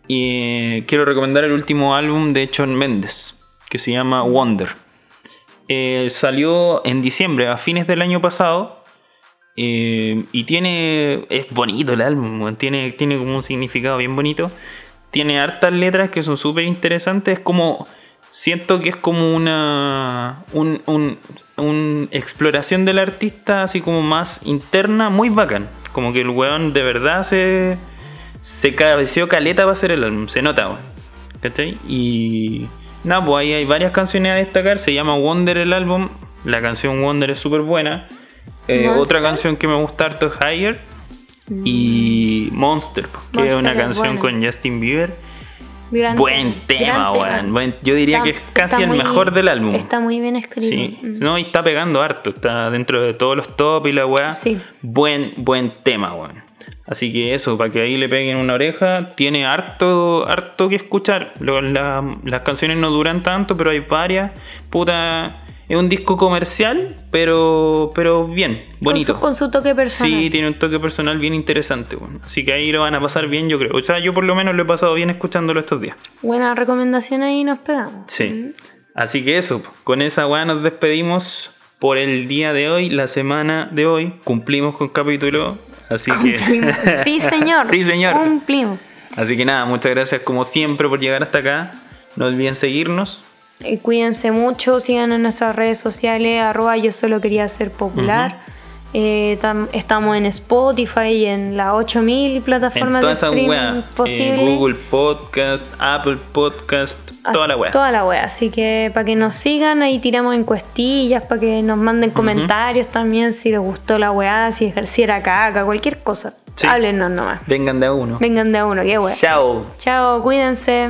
B: Y eh, quiero recomendar el último álbum de Shawn Mendes, que se llama Wonder. Eh, salió en diciembre, a fines del año pasado. Eh, y tiene. Es bonito el álbum, tiene, tiene como un significado bien bonito. Tiene hartas letras que son súper interesantes. Es como. Siento que es como una. Un, un- un exploración del artista, así como más interna, muy bacán. Como que el weón de verdad se. Se cabeció caleta para hacer el álbum, se nota, weón. ¿Cachai? Y. Nada, pues ahí hay varias canciones a destacar. Se llama Wonder el álbum. La canción Wonder es súper buena. Eh, otra canción que me gusta harto es Higher. Y Monster, pues, que es una canción con Justin Bieber.
A: Gran
B: Buen tema,
A: gran
B: weón. Buen- yo diría
A: Está-
B: que es casi el
A: muy-
B: mejor del álbum.
A: Está muy bien escrito.
B: Sí,
A: Mm.
B: no, y está pegando harto, está dentro de todos los top y la weá.
A: Sí.
B: Buen, buen tema, weón. Así que eso, para que ahí le peguen una oreja, tiene harto, harto que escuchar. Lo- la- las canciones no duran tanto, pero hay varias. Puta, es un disco comercial, pero, pero bien, bonito.
A: Con su, con su toque personal.
B: Sí, tiene un toque personal bien interesante, weón. Así que ahí lo van a pasar bien, yo creo. O sea, yo por lo menos lo he pasado bien escuchándolo estos días.
A: Buena recomendación ahí nos pegamos.
B: Sí. Así que eso, con esa weá nos despedimos por el día de hoy, la semana de hoy. Cumplimos con capítulo, así
A: Cumplimos.
B: que...
A: Sí, <laughs> señor.
B: Sí, señor.
A: Cumplimos.
B: Así que nada, muchas gracias como siempre por llegar hasta acá. No olviden seguirnos.
A: Eh, cuídense mucho, sigan en nuestras redes sociales, arroba yo solo quería ser popular. Eh, tam- estamos en Spotify y en las 8000
B: En
A: plataformas de streaming
B: weas.
A: posibles.
B: Google Podcast, Apple Podcast, toda la wea.
A: Toda la wea. Así que para que nos sigan, ahí tiramos encuestillas, para que nos manden comentarios también si les gustó la weá, si ejerciera caca, cualquier cosa.
B: Sí.
A: Háblenos nomás.
B: Vengan de a uno.
A: Vengan de a uno, qué wea.
B: Chao.
A: Chao, cuídense.